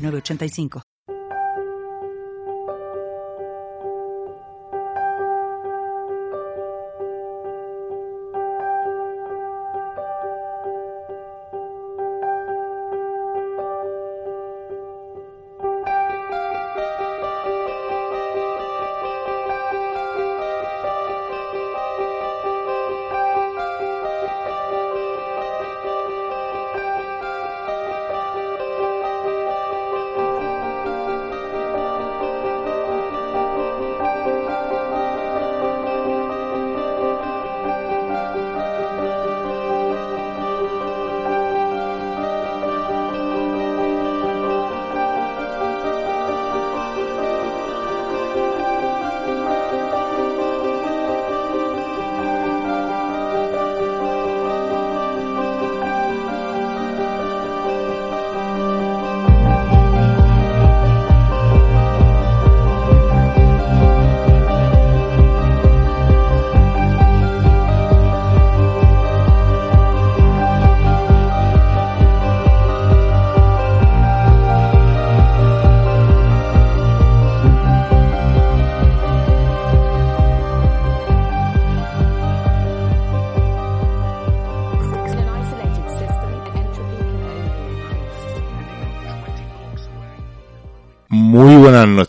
8985.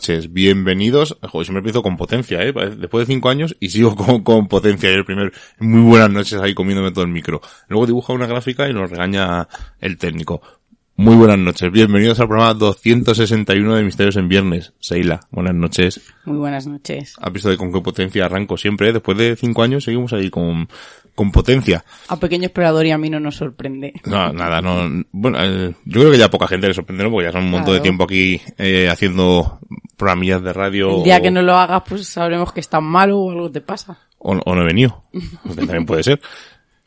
Noches, bienvenidos. Joder, siempre empiezo con potencia, ¿eh? Después de cinco años y sigo con, con potencia. Y el primer, muy buenas noches ahí comiéndome todo el micro. Luego dibuja una gráfica y nos regaña el técnico. Muy buenas noches, bienvenidos al programa 261 de Misterios en Viernes. Seila, buenas noches. Muy buenas noches. ¿Has visto de con qué potencia arranco siempre? eh? Después de cinco años seguimos ahí con, con potencia. A Pequeño Explorador y a mí no nos sorprende. No, nada, no. Bueno, eh, yo creo que ya poca gente le sorprende, ¿no? Porque ya son un montón de tiempo aquí eh, haciendo programillas de radio. El día o- que no lo hagas, pues sabremos que estás malo o algo te pasa. o, o no he venido, también puede ser.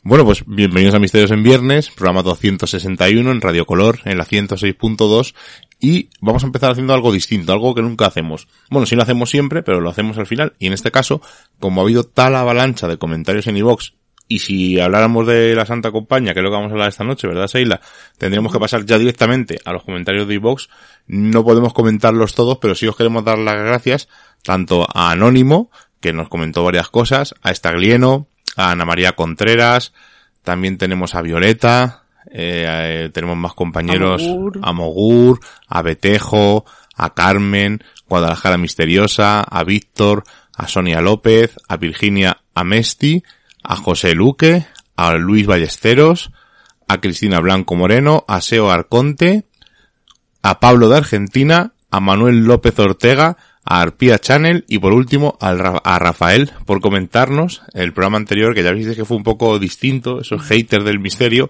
Bueno, pues bienvenidos a Misterios en Viernes, programa 261 en Radio Color, en la 106.2, y vamos a empezar haciendo algo distinto, algo que nunca hacemos. Bueno, sí lo hacemos siempre, pero lo hacemos al final, y en este caso, como ha habido tal avalancha de comentarios en iVox, y si habláramos de la Santa Compañía, que es lo que vamos a hablar esta noche, ¿verdad, Seila? Tendríamos que pasar ya directamente a los comentarios de iVox. No podemos comentarlos todos, pero sí os queremos dar las gracias tanto a Anónimo, que nos comentó varias cosas, a Estaglieno, a Ana María Contreras, también tenemos a Violeta, eh, eh, tenemos más compañeros, A Mogur. a Mogur, a Betejo, a Carmen, Guadalajara Misteriosa, a Víctor, a Sonia López, a Virginia Amesti, a José Luque, a Luis Ballesteros, a Cristina Blanco Moreno, a Seo Arconte, a Pablo de Argentina, a Manuel López Ortega, a Arpía Channel y por último a Rafael por comentarnos el programa anterior que ya viste que fue un poco distinto, esos haters del misterio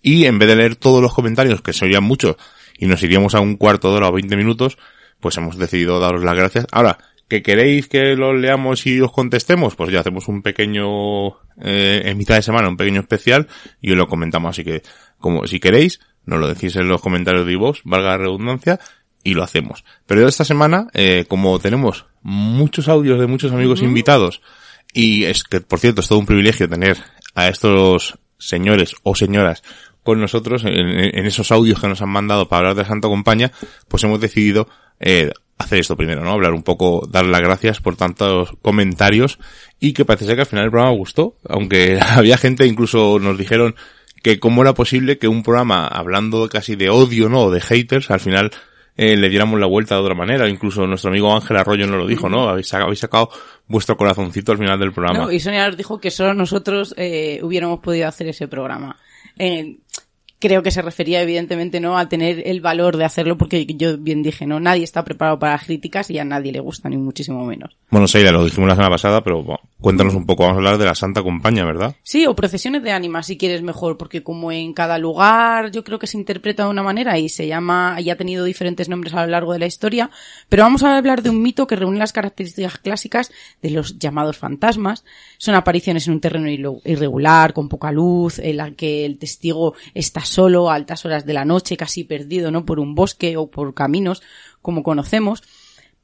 y en vez de leer todos los comentarios que se oían muchos y nos iríamos a un cuarto de hora o 20 minutos, pues hemos decidido daros las gracias. Ahora, que queréis que los leamos y os contestemos, pues ya hacemos un pequeño, eh, en mitad de semana, un pequeño especial y os lo comentamos. Así que, como si queréis, nos lo decís en los comentarios de iVoox, valga la redundancia, y lo hacemos. Pero esta semana, eh, como tenemos muchos audios de muchos amigos invitados, y es que, por cierto, es todo un privilegio tener a estos señores o señoras con nosotros en, en esos audios que nos han mandado para hablar de Santa Compañía, pues hemos decidido eh, hacer esto primero, ¿no? Hablar un poco, dar las gracias por tantos comentarios y que parece ser que al final el programa gustó, aunque había gente, incluso nos dijeron que cómo era posible que un programa hablando casi de odio, ¿no? De haters, al final eh, le diéramos la vuelta de otra manera. Incluso nuestro amigo Ángel Arroyo nos lo dijo, ¿no? Habéis, habéis sacado vuestro corazoncito al final del programa. ¿no? Y Sonia nos dijo que solo nosotros eh, hubiéramos podido hacer ese programa. Eh, creo que se refería evidentemente no a tener el valor de hacerlo porque yo bien dije, no, nadie está preparado para las críticas y a nadie le gusta ni muchísimo menos. Bueno, Seila, lo dijimos la semana pasada, pero cuéntanos un poco, vamos a hablar de la Santa Compañía, ¿verdad? Sí, o procesiones de ánimas si quieres mejor, porque como en cada lugar yo creo que se interpreta de una manera y se llama, y ha tenido diferentes nombres a lo largo de la historia, pero vamos a hablar de un mito que reúne las características clásicas de los llamados fantasmas. Son apariciones en un terreno irregular, con poca luz, en la que el testigo está solo a altas horas de la noche, casi perdido, ¿no? Por un bosque o por caminos, como conocemos.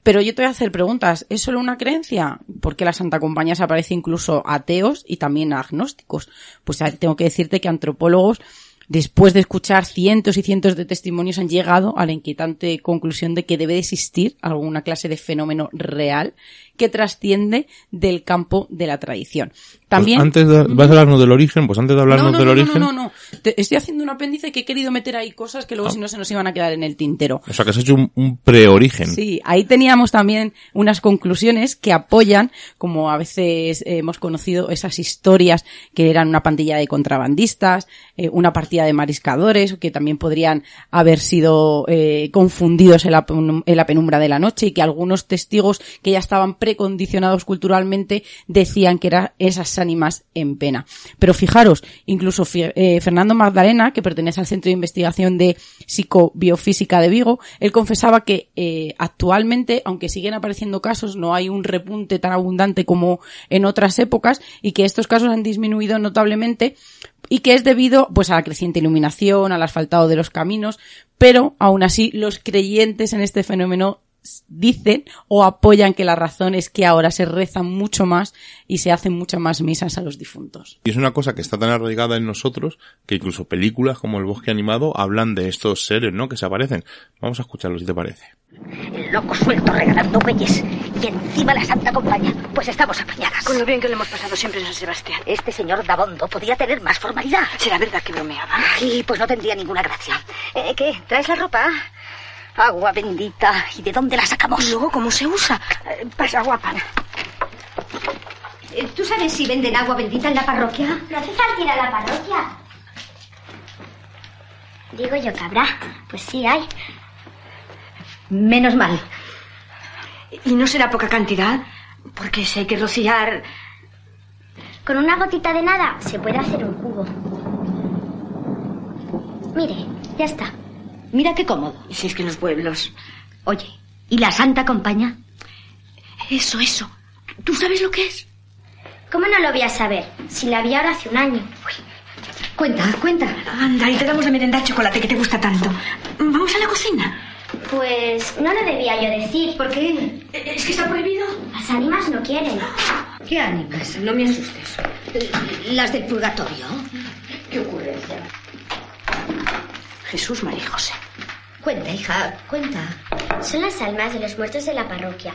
Pero yo te voy a hacer preguntas. ¿Es solo una creencia? Porque la Santa Compañía se aparece incluso a ateos y también a agnósticos. Pues tengo que decirte que antropólogos, después de escuchar cientos y cientos de testimonios, han llegado a la inquietante conclusión de que debe de existir alguna clase de fenómeno real que trasciende del campo de la tradición. También. Pues antes de, ¿Vas a hablarnos del origen? Pues antes de hablarnos no, no, del no, origen... no, no, no. Te- estoy haciendo un apéndice que he querido meter ahí cosas que luego Ah. si no se nos iban a quedar en el tintero. O sea, que has hecho un, un preorigen. Sí, ahí teníamos también unas conclusiones que apoyan, como a veces hemos conocido esas historias que eran una pandilla de contrabandistas, eh, una partida de mariscadores, que también podrían haber sido eh, confundidos en la, penum- en la penumbra de la noche y que algunos testigos que ya estaban precondicionados culturalmente decían que eran esas ánimas en pena. Pero fijaros, incluso eh, Fernando Magdalena, que pertenece al Centro de Investigación de Psicobiofísica de Vigo, él confesaba que eh, actualmente, aunque siguen apareciendo casos, no hay un repunte tan abundante como en otras épocas y que estos casos han disminuido notablemente y que es debido pues a la creciente iluminación, al asfaltado de los caminos, pero aún así los creyentes en este fenómeno dicen o apoyan que la razón es que ahora se rezan mucho más y se hacen muchas más misas a los difuntos. Y es una cosa que está tan arraigada en nosotros que incluso películas como El bosque animado hablan de estos seres, ¿no? Que se aparecen. Vamos a escucharlo si te parece. El loco suelto regalando bueyes. Y encima la Santa Compañía. Pues estamos apañadas. Con lo bien que lo hemos pasado siempre en San Sebastián. Este señor Dabondo podía tener más formalidad. ¿Será verdad que bromeaba? Y pues no tendría ninguna gracia. Eh, ¿Qué? ¿Traes la ropa? Agua bendita. ¿Y de dónde la sacamos? ¿Y luego cómo se usa? Eh, Pasa, guapa. Eh, ¿Tú sabes si venden agua bendita en la parroquia? No hace falta ir a la parroquia. Digo yo que habrá. Pues sí hay. Menos mal. ¿Y no será poca cantidad? Porque si hay que rociar... Con una gotita de nada se puede hacer un cubo. Mire, ya está. Mira qué cómodo. Si es que en los pueblos... Oye, ¿y la Santa Compañía? Eso, eso. ¿Tú sabes lo que es? ¿Cómo no lo voy a saber? Si la vi ahora hace un año. Cuenta, cuenta. Anda, y te damos de merendar chocolate que te gusta tanto. Vamos a la cocina. Pues no lo debía yo decir. ¿Por qué? ¿Es que está prohibido? Las ánimas no quieren. ¿Qué ánimas? No me asustes. Las del purgatorio. ¿Qué ocurrencia? Jesús, María y José. Cuenta, hija, cuenta. Son las almas de los muertos de la parroquia.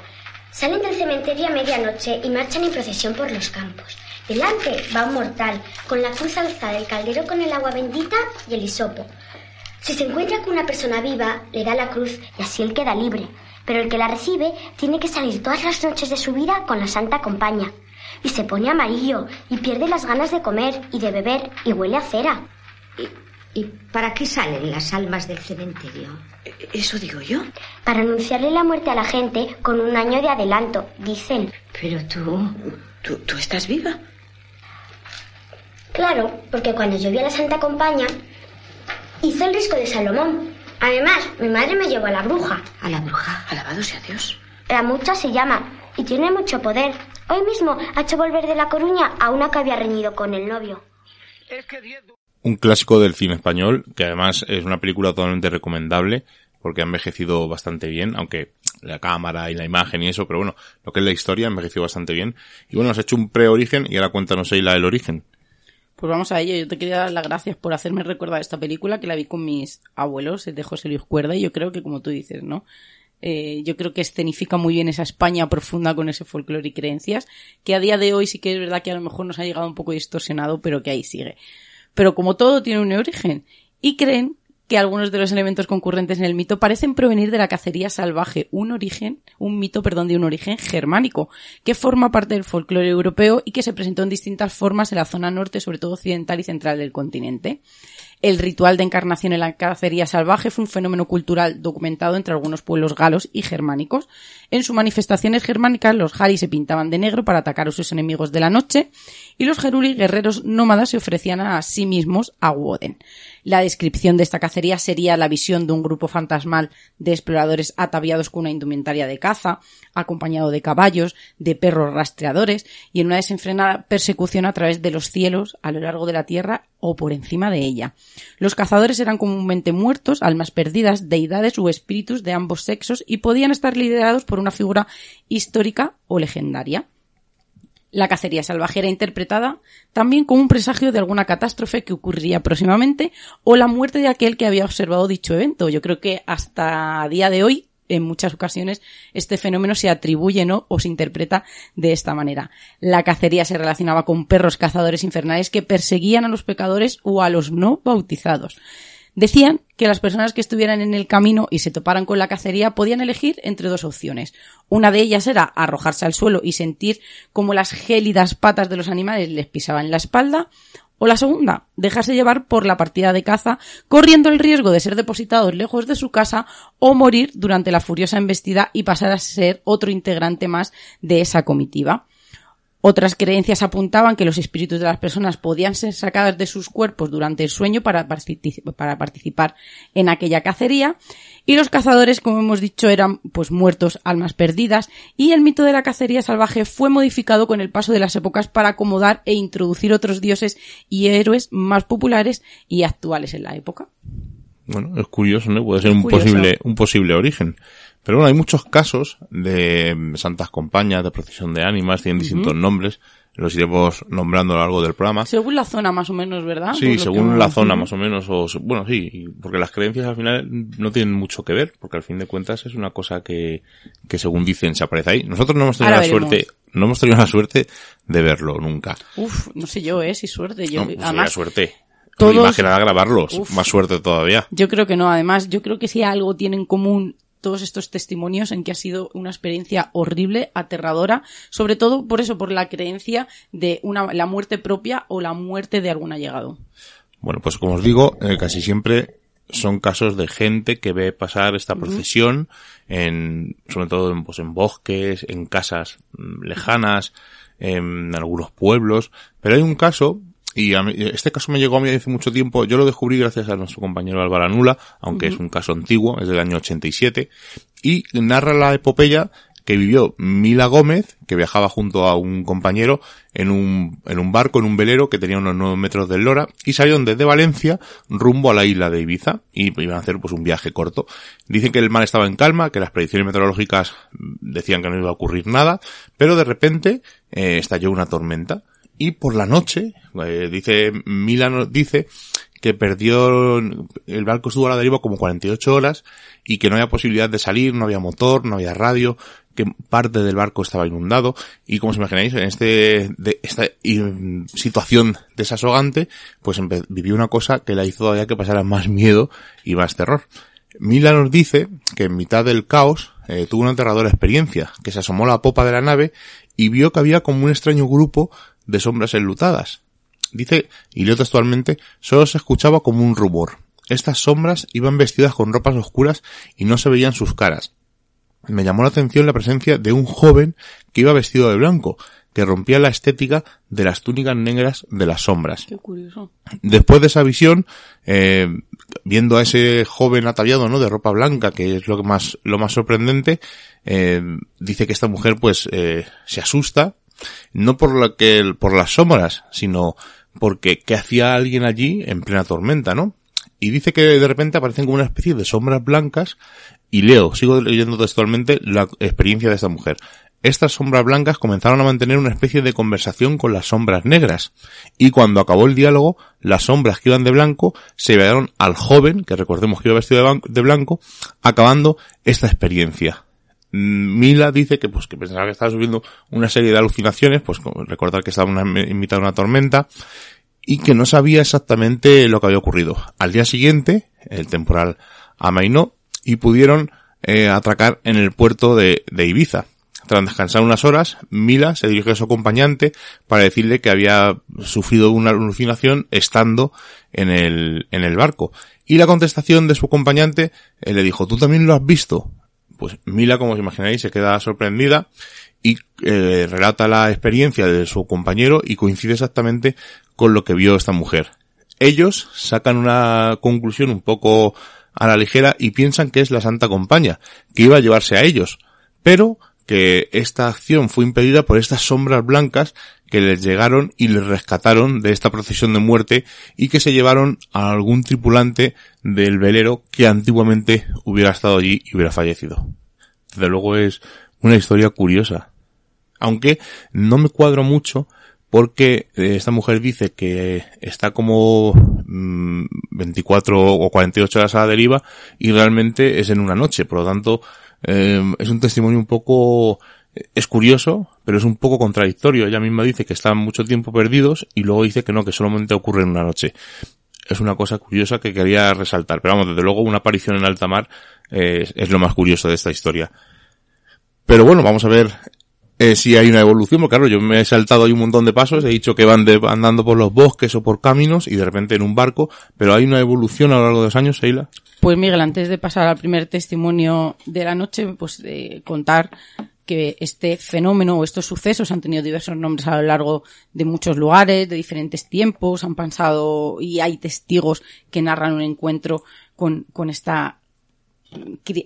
Salen del cementerio a medianoche y marchan en procesión por los campos. Delante va un mortal, con la cruz alzada, el caldero con el agua bendita y el hisopo. Si se encuentra con una persona viva, le da la cruz y así él queda libre. Pero el que la recibe tiene que salir todas las noches de su vida con la Santa Compañía. Y se pone amarillo y pierde las ganas de comer y de beber y huele a cera. ¿Y, y para qué salen las almas del cementerio? ¿Eso digo yo? Para anunciarle la muerte a la gente con un año de adelanto, dicen. Pero tú... ¿Tú, tú estás viva? Claro, porque cuando yo vi a la Santa Compañía, hice el risco de Salomón. Además, mi madre me llevó a la bruja. A la bruja. Alabado sea Dios. La mucha se llama y tiene mucho poder. Hoy mismo ha hecho volver de La Coruña a una que había reñido con el novio. Un clásico del cine español, que además es una película totalmente recomendable, porque ha envejecido bastante bien, aunque la cámara y la imagen y eso, pero bueno, lo que es la historia ha envejecido bastante bien. Y bueno, has hecho un preorigen y ahora cuéntanos ahí la del origen. Pues vamos a ello. Yo te quería dar las gracias por hacerme recordar esta película que la vi con mis abuelos, de José Luis Cuerda, y yo creo que como tú dices, ¿no? Eh, yo creo que escenifica muy bien esa España profunda con ese folclore y creencias, que a día de hoy sí que es verdad que a lo mejor nos ha llegado un poco distorsionado, pero que ahí sigue. Pero como todo tiene un origen, y creen que algunos de los elementos concurrentes en el mito parecen provenir de la cacería salvaje, un origen, un mito, perdón, de un origen germánico, que forma parte del folclore europeo y que se presentó en distintas formas en la zona norte, sobre todo occidental y central del continente. El ritual de encarnación en la cacería salvaje fue un fenómeno cultural documentado entre algunos pueblos galos y germánicos. En sus manifestaciones germánicas, los Hari se pintaban de negro para atacar a sus enemigos de la noche y los Geruli, guerreros nómadas, se ofrecían a sí mismos a Woden. La descripción de esta cacería sería la visión de un grupo fantasmal de exploradores ataviados con una indumentaria de caza, acompañado de caballos, de perros rastreadores y en una desenfrenada persecución a través de los cielos, a lo largo de la tierra o por encima de ella. Los cazadores eran comúnmente muertos, almas perdidas, deidades u espíritus de ambos sexos y podían estar liderados por una figura histórica o legendaria. La cacería salvaje era interpretada también como un presagio de alguna catástrofe que ocurriría próximamente o la muerte de aquel que había observado dicho evento. Yo creo que hasta día de hoy, en muchas ocasiones, este fenómeno se atribuye ¿no? o se interpreta de esta manera. La cacería se relacionaba con perros cazadores infernales que perseguían a los pecadores o a los no bautizados. Decían que las personas que estuvieran en el camino y se toparan con la cacería podían elegir entre dos opciones. Una de ellas era arrojarse al suelo y sentir como las gélidas patas de los animales les pisaban la espalda, o la segunda, dejarse llevar por la partida de caza, corriendo el riesgo de ser depositados lejos de su casa o morir durante la furiosa embestida y pasar a ser otro integrante más de esa comitiva. Otras creencias apuntaban que los espíritus de las personas podían ser sacadas de sus cuerpos durante el sueño para, para participar en aquella cacería y los cazadores, como hemos dicho, eran pues muertos, almas perdidas y el mito de la cacería salvaje fue modificado con el paso de las épocas para acomodar e introducir otros dioses y héroes más populares y actuales en la época. Bueno, es curioso, ¿no? Puede ser un Curioso. posible, un posible origen. Pero bueno, hay muchos casos de santas compañías, de procesión de ánimas, tienen distintos nombres, los iremos nombrando a lo largo del programa. Según la zona más o menos, ¿verdad? Sí, Por según que- la zona más o menos, o, bueno, sí, porque las creencias al final no tienen mucho que ver, porque al fin de cuentas es una cosa que, que según dicen se aparece ahí. Nosotros no hemos tenido Ahora la veremos. suerte, no hemos tenido la suerte de verlo nunca. Uf, no sé yo, ¿eh? Si suerte. Yo, No, pues además, suerte. todos- nada grabarlos, Uf. más suerte todavía. Yo creo que no, además, yo creo que si algo tienen en común todos estos testimonios en que ha sido una experiencia horrible, aterradora, sobre todo por eso, por la creencia de una, la muerte propia o la muerte de algún allegado. Bueno, pues como os digo, eh, casi siempre son casos de gente que ve pasar esta procesión en, sobre todo en, pues en bosques, en casas mm, lejanas, en algunos pueblos. Pero hay un caso, y a mí- este caso me llegó a mí hace mucho tiempo, yo lo descubrí gracias a nuestro compañero Álvaro Anula, aunque es un caso antiguo, es del año 87, y narra la epopeya que vivió Mila Gómez, que viajaba junto a un compañero en un, en un barco, en un velero que tenía unos 9 metros de lora, y salieron desde Valencia rumbo a la isla de Ibiza, y iban a hacer pues un viaje corto. Dicen que el mar estaba en calma, que las predicciones meteorológicas decían que no iba a ocurrir nada, pero de repente eh, estalló una tormenta. Y por la noche, eh, dice, Mila nos dice que perdió, el barco estuvo a la deriva como 48 horas y que no había posibilidad de salir, no había motor, no había radio, que parte del barco estaba inundado y como os imagináis, en este, de esta situación desasogante, pues vivió una cosa que la hizo todavía que pasara más miedo y más terror. Mila nos dice que en mitad del caos eh, tuvo una aterradora experiencia, que se asomó a la popa de la nave y vio que había como un extraño grupo de sombras enlutadas. Dice, y leo textualmente, solo se escuchaba como un rumor. Estas sombras iban vestidas con ropas oscuras y no se veían sus caras. Me llamó la atención la presencia de un joven que iba vestido de blanco, que rompía la estética de las túnicas negras de las sombras. Qué curioso. Después de esa visión, eh, viendo a ese joven ataviado, ¿no? De ropa blanca, que es lo que más, lo más sorprendente, eh, dice que esta mujer, pues, eh, se asusta, no por lo que, por las sombras, sino porque, ¿qué hacía alguien allí en plena tormenta, no? Y dice que de repente aparecen como una especie de sombras blancas, y leo, sigo leyendo textualmente la experiencia de esta mujer. Estas sombras blancas comenzaron a mantener una especie de conversación con las sombras negras, y cuando acabó el diálogo, las sombras que iban de blanco se llevaron al joven, que recordemos que iba vestido de blanco, acabando esta experiencia. Mila dice que pues que pensaba que estaba subiendo una serie de alucinaciones, pues recordar que estaba en mitad de una tormenta, y que no sabía exactamente lo que había ocurrido. Al día siguiente, el temporal amainó y pudieron eh, atracar en el puerto de, de Ibiza. tras descansar unas horas, Mila se dirigió a su acompañante para decirle que había sufrido una alucinación estando en el, en el barco. Y la contestación de su acompañante eh, le dijo, ¿tú también lo has visto? Pues Mila, como os imagináis, se queda sorprendida y eh, relata la experiencia de su compañero y coincide exactamente con lo que vio esta mujer. Ellos sacan una conclusión un poco a la ligera y piensan que es la Santa Compañía, que iba a llevarse a ellos, pero que esta acción fue impedida por estas sombras blancas que les llegaron y les rescataron de esta procesión de muerte y que se llevaron a algún tripulante del velero que antiguamente hubiera estado allí y hubiera fallecido. Desde luego es una historia curiosa. Aunque no me cuadro mucho porque eh, esta mujer dice que está como 24 mm, o 48 horas a la deriva y realmente es en una noche, por lo tanto eh, es un testimonio un poco, es curioso, pero es un poco contradictorio. Ella misma dice que están mucho tiempo perdidos y luego dice que no, que solamente ocurre en una noche. Es una cosa curiosa que quería resaltar. Pero vamos, desde luego una aparición en alta mar eh, es lo más curioso de esta historia. Pero bueno, vamos a ver eh, si hay una evolución, porque claro, yo me he saltado ahí un montón de pasos, he dicho que van andando por los bosques o por caminos y de repente en un barco, pero hay una evolución a lo largo de los años, Seila. Pues Miguel, antes de pasar al primer testimonio de la noche, pues eh, contar que este fenómeno o estos sucesos han tenido diversos nombres a lo largo de muchos lugares, de diferentes tiempos, han pasado y hay testigos que narran un encuentro con, con esta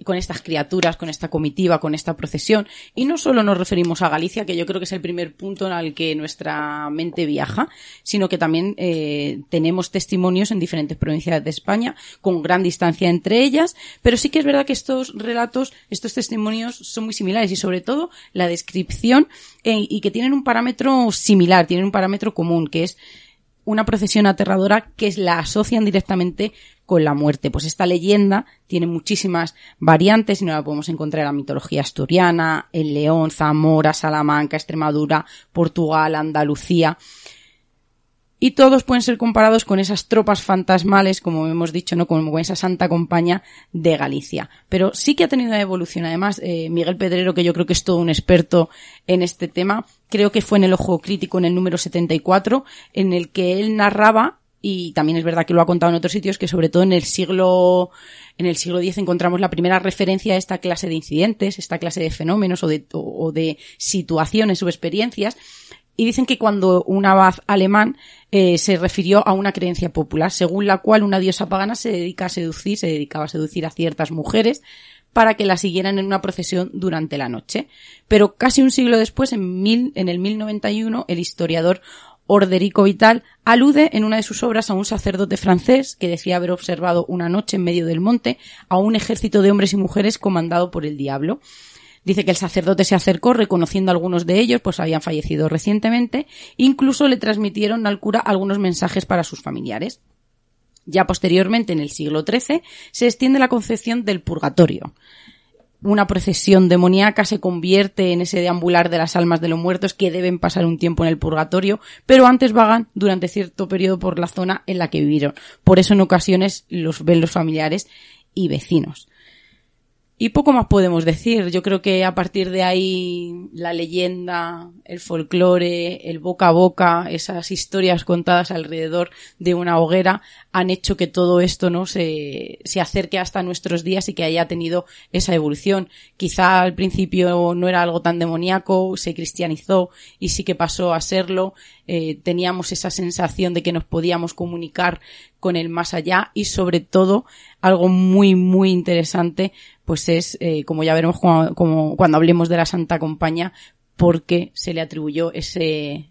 con estas criaturas, con esta comitiva, con esta procesión. Y no solo nos referimos a Galicia, que yo creo que es el primer punto el que nuestra mente viaja, sino que también eh, tenemos testimonios en diferentes provincias de España, con gran distancia entre ellas, pero sí que es verdad que estos relatos, estos testimonios son muy similares y sobre todo la descripción eh, y que tienen un parámetro similar, tienen un parámetro común, que es una procesión aterradora que la asocian directamente con la muerte. Pues esta leyenda tiene muchísimas variantes y no la podemos encontrar en la mitología asturiana, en León, Zamora, Salamanca, Extremadura, Portugal, Andalucía y todos pueden ser comparados con esas tropas fantasmales, como hemos dicho, ¿no? Como esa santa compañía de Galicia. Pero sí que ha tenido una evolución. Además, eh, Miguel Pedrero, que yo creo que es todo un experto en este tema, creo que fue en el Ojo Crítico en el número 74, en el que él narraba y también es verdad que lo ha contado en otros sitios que sobre todo en el siglo en el siglo X encontramos la primera referencia a esta clase de incidentes, esta clase de fenómenos o de, o de situaciones o experiencias y dicen que cuando un abad alemán eh, se refirió a una creencia popular, según la cual una diosa pagana se dedica a seducir, se dedicaba a seducir a ciertas mujeres para que la siguieran en una procesión durante la noche. Pero casi un siglo después, en, mil, en el 1091, el historiador Orderico Vital alude en una de sus obras a un sacerdote francés que decía haber observado una noche en medio del monte a un ejército de hombres y mujeres comandado por el diablo. Dice que el sacerdote se acercó reconociendo a algunos de ellos, pues habían fallecido recientemente, incluso le transmitieron al cura algunos mensajes para sus familiares. Ya posteriormente, en el siglo XIII, se extiende la concepción del purgatorio. Una procesión demoníaca se convierte en ese deambular de las almas de los muertos que deben pasar un tiempo en el purgatorio, pero antes vagan durante cierto periodo por la zona en la que vivieron. Por eso en ocasiones los ven los familiares y vecinos. Y poco más podemos decir. Yo creo que a partir de ahí la leyenda, el folclore, el boca a boca, esas historias contadas alrededor de una hoguera han hecho que todo esto no se, se acerque hasta nuestros días y que haya tenido esa evolución. Quizá al principio no era algo tan demoníaco, se cristianizó y sí que pasó a serlo. Eh, teníamos esa sensación de que nos podíamos comunicar con el más allá y sobre todo algo muy muy interesante pues es eh, como ya veremos como, cuando hablemos de la Santa Compañía porque se le atribuyó ese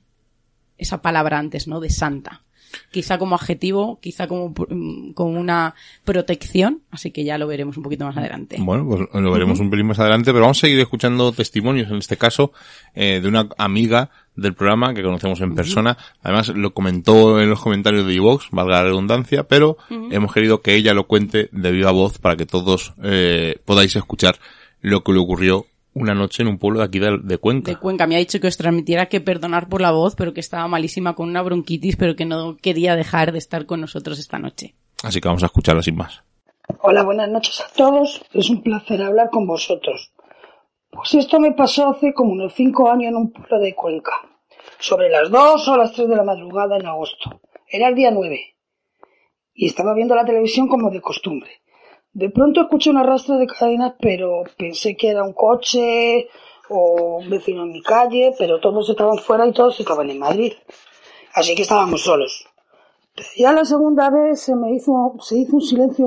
esa palabra antes no de santa quizá como adjetivo, quizá como, mm, como una protección, así que ya lo veremos un poquito más adelante. Bueno, pues lo veremos un pelín más adelante, pero vamos a seguir escuchando testimonios, en este caso, eh, de una amiga del programa que conocemos en persona. Además, lo comentó en los comentarios de Evox, valga la redundancia, pero hemos querido que ella lo cuente de viva voz para que todos eh, podáis escuchar lo que le ocurrió una noche en un pueblo de aquí de, Cuenca. De Cuenca. Me ha dicho que os transmitiera que perdonar por la voz, pero que estaba malísima con una bronquitis, pero que no quería dejar de estar con nosotros esta noche. Así que vamos a escucharla sin más. Hola, buenas noches a todos. Es un placer hablar con vosotros. Pues esto me pasó hace como unos cinco años en un pueblo de Cuenca, sobre las dos o las tres de la madrugada en agosto. Era el día nueve. Y estaba viendo la televisión como de costumbre. De pronto escuché un arrastre de cadenas, pero pensé que era un coche o un vecino en mi calle, pero todos estaban fuera y todos estaban en Madrid. Así que estábamos solos. Ya la segunda vez se me hizo, se hizo un silencio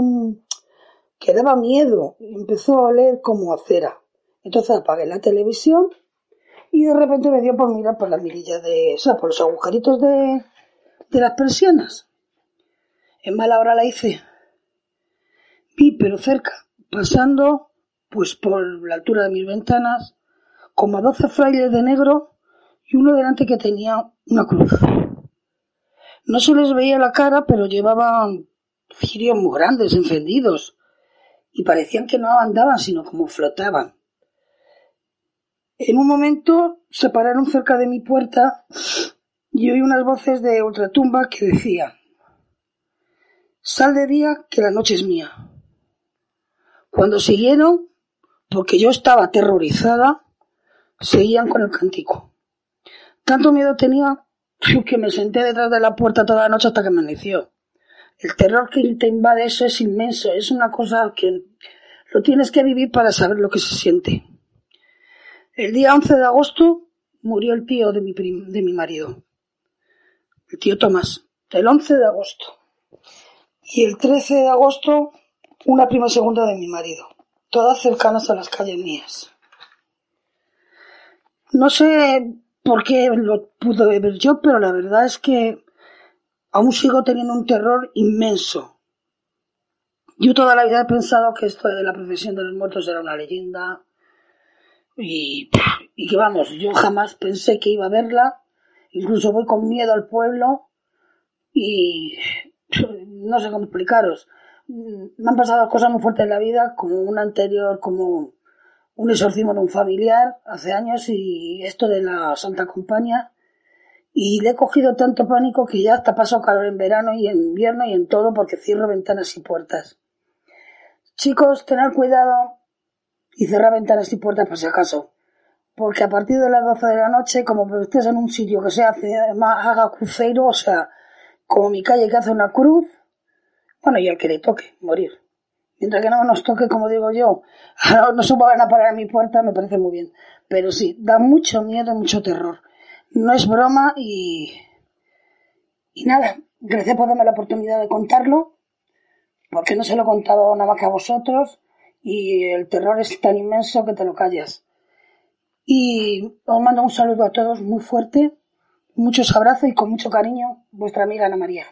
que daba miedo empezó a oler como a cera. Entonces apagué la televisión y de repente me dio por mirar por la mirilla de, o sea, por los agujeritos de, de las persianas. En mala hora la hice. Vi, pero cerca, pasando, pues por la altura de mis ventanas, como a doce frailes de negro y uno delante que tenía una cruz. No se les veía la cara, pero llevaban cirios muy grandes, encendidos, y parecían que no andaban, sino como flotaban. En un momento se pararon cerca de mi puerta y oí unas voces de ultratumba que decían Sal de día que la noche es mía. Cuando siguieron, porque yo estaba aterrorizada, seguían con el cántico. Tanto miedo tenía que me senté detrás de la puerta toda la noche hasta que amaneció. El terror que te invade eso es inmenso, es una cosa que lo tienes que vivir para saber lo que se siente. El día 11 de agosto murió el tío de mi, de mi marido, el tío Tomás, el 11 de agosto. Y el 13 de agosto, una prima segunda de mi marido, todas cercanas a las calles mías. No sé por qué lo pude ver yo, pero la verdad es que aún sigo teniendo un terror inmenso. Yo toda la vida he pensado que esto de la procesión de los muertos era una leyenda y, y que vamos, yo jamás pensé que iba a verla. Incluso voy con miedo al pueblo y no sé cómo explicaros. Me han pasado cosas muy fuertes en la vida, como una anterior, como un exorcismo de un familiar hace años y esto de la Santa Compañía. Y le he cogido tanto pánico que ya hasta paso calor en verano y en invierno y en todo porque cierro ventanas y puertas. Chicos, tener cuidado y cerrar ventanas y puertas por si acaso. Porque a partir de las 12 de la noche, como estés en un sitio que se hace, haga cruceiro, o sea, como mi calle que hace una cruz, bueno, y al que le toque, morir. Mientras que no nos toque, como digo yo, no, se van a parar a mi puerta, me parece muy bien. Pero sí, da mucho miedo, mucho terror. No es broma y... Y nada, gracias por darme la oportunidad de contarlo, porque no se lo he contado nada más que a vosotros, y el terror es tan inmenso que te lo callas. Y os mando un saludo a todos muy fuerte, muchos abrazos y con mucho cariño, vuestra amiga Ana María.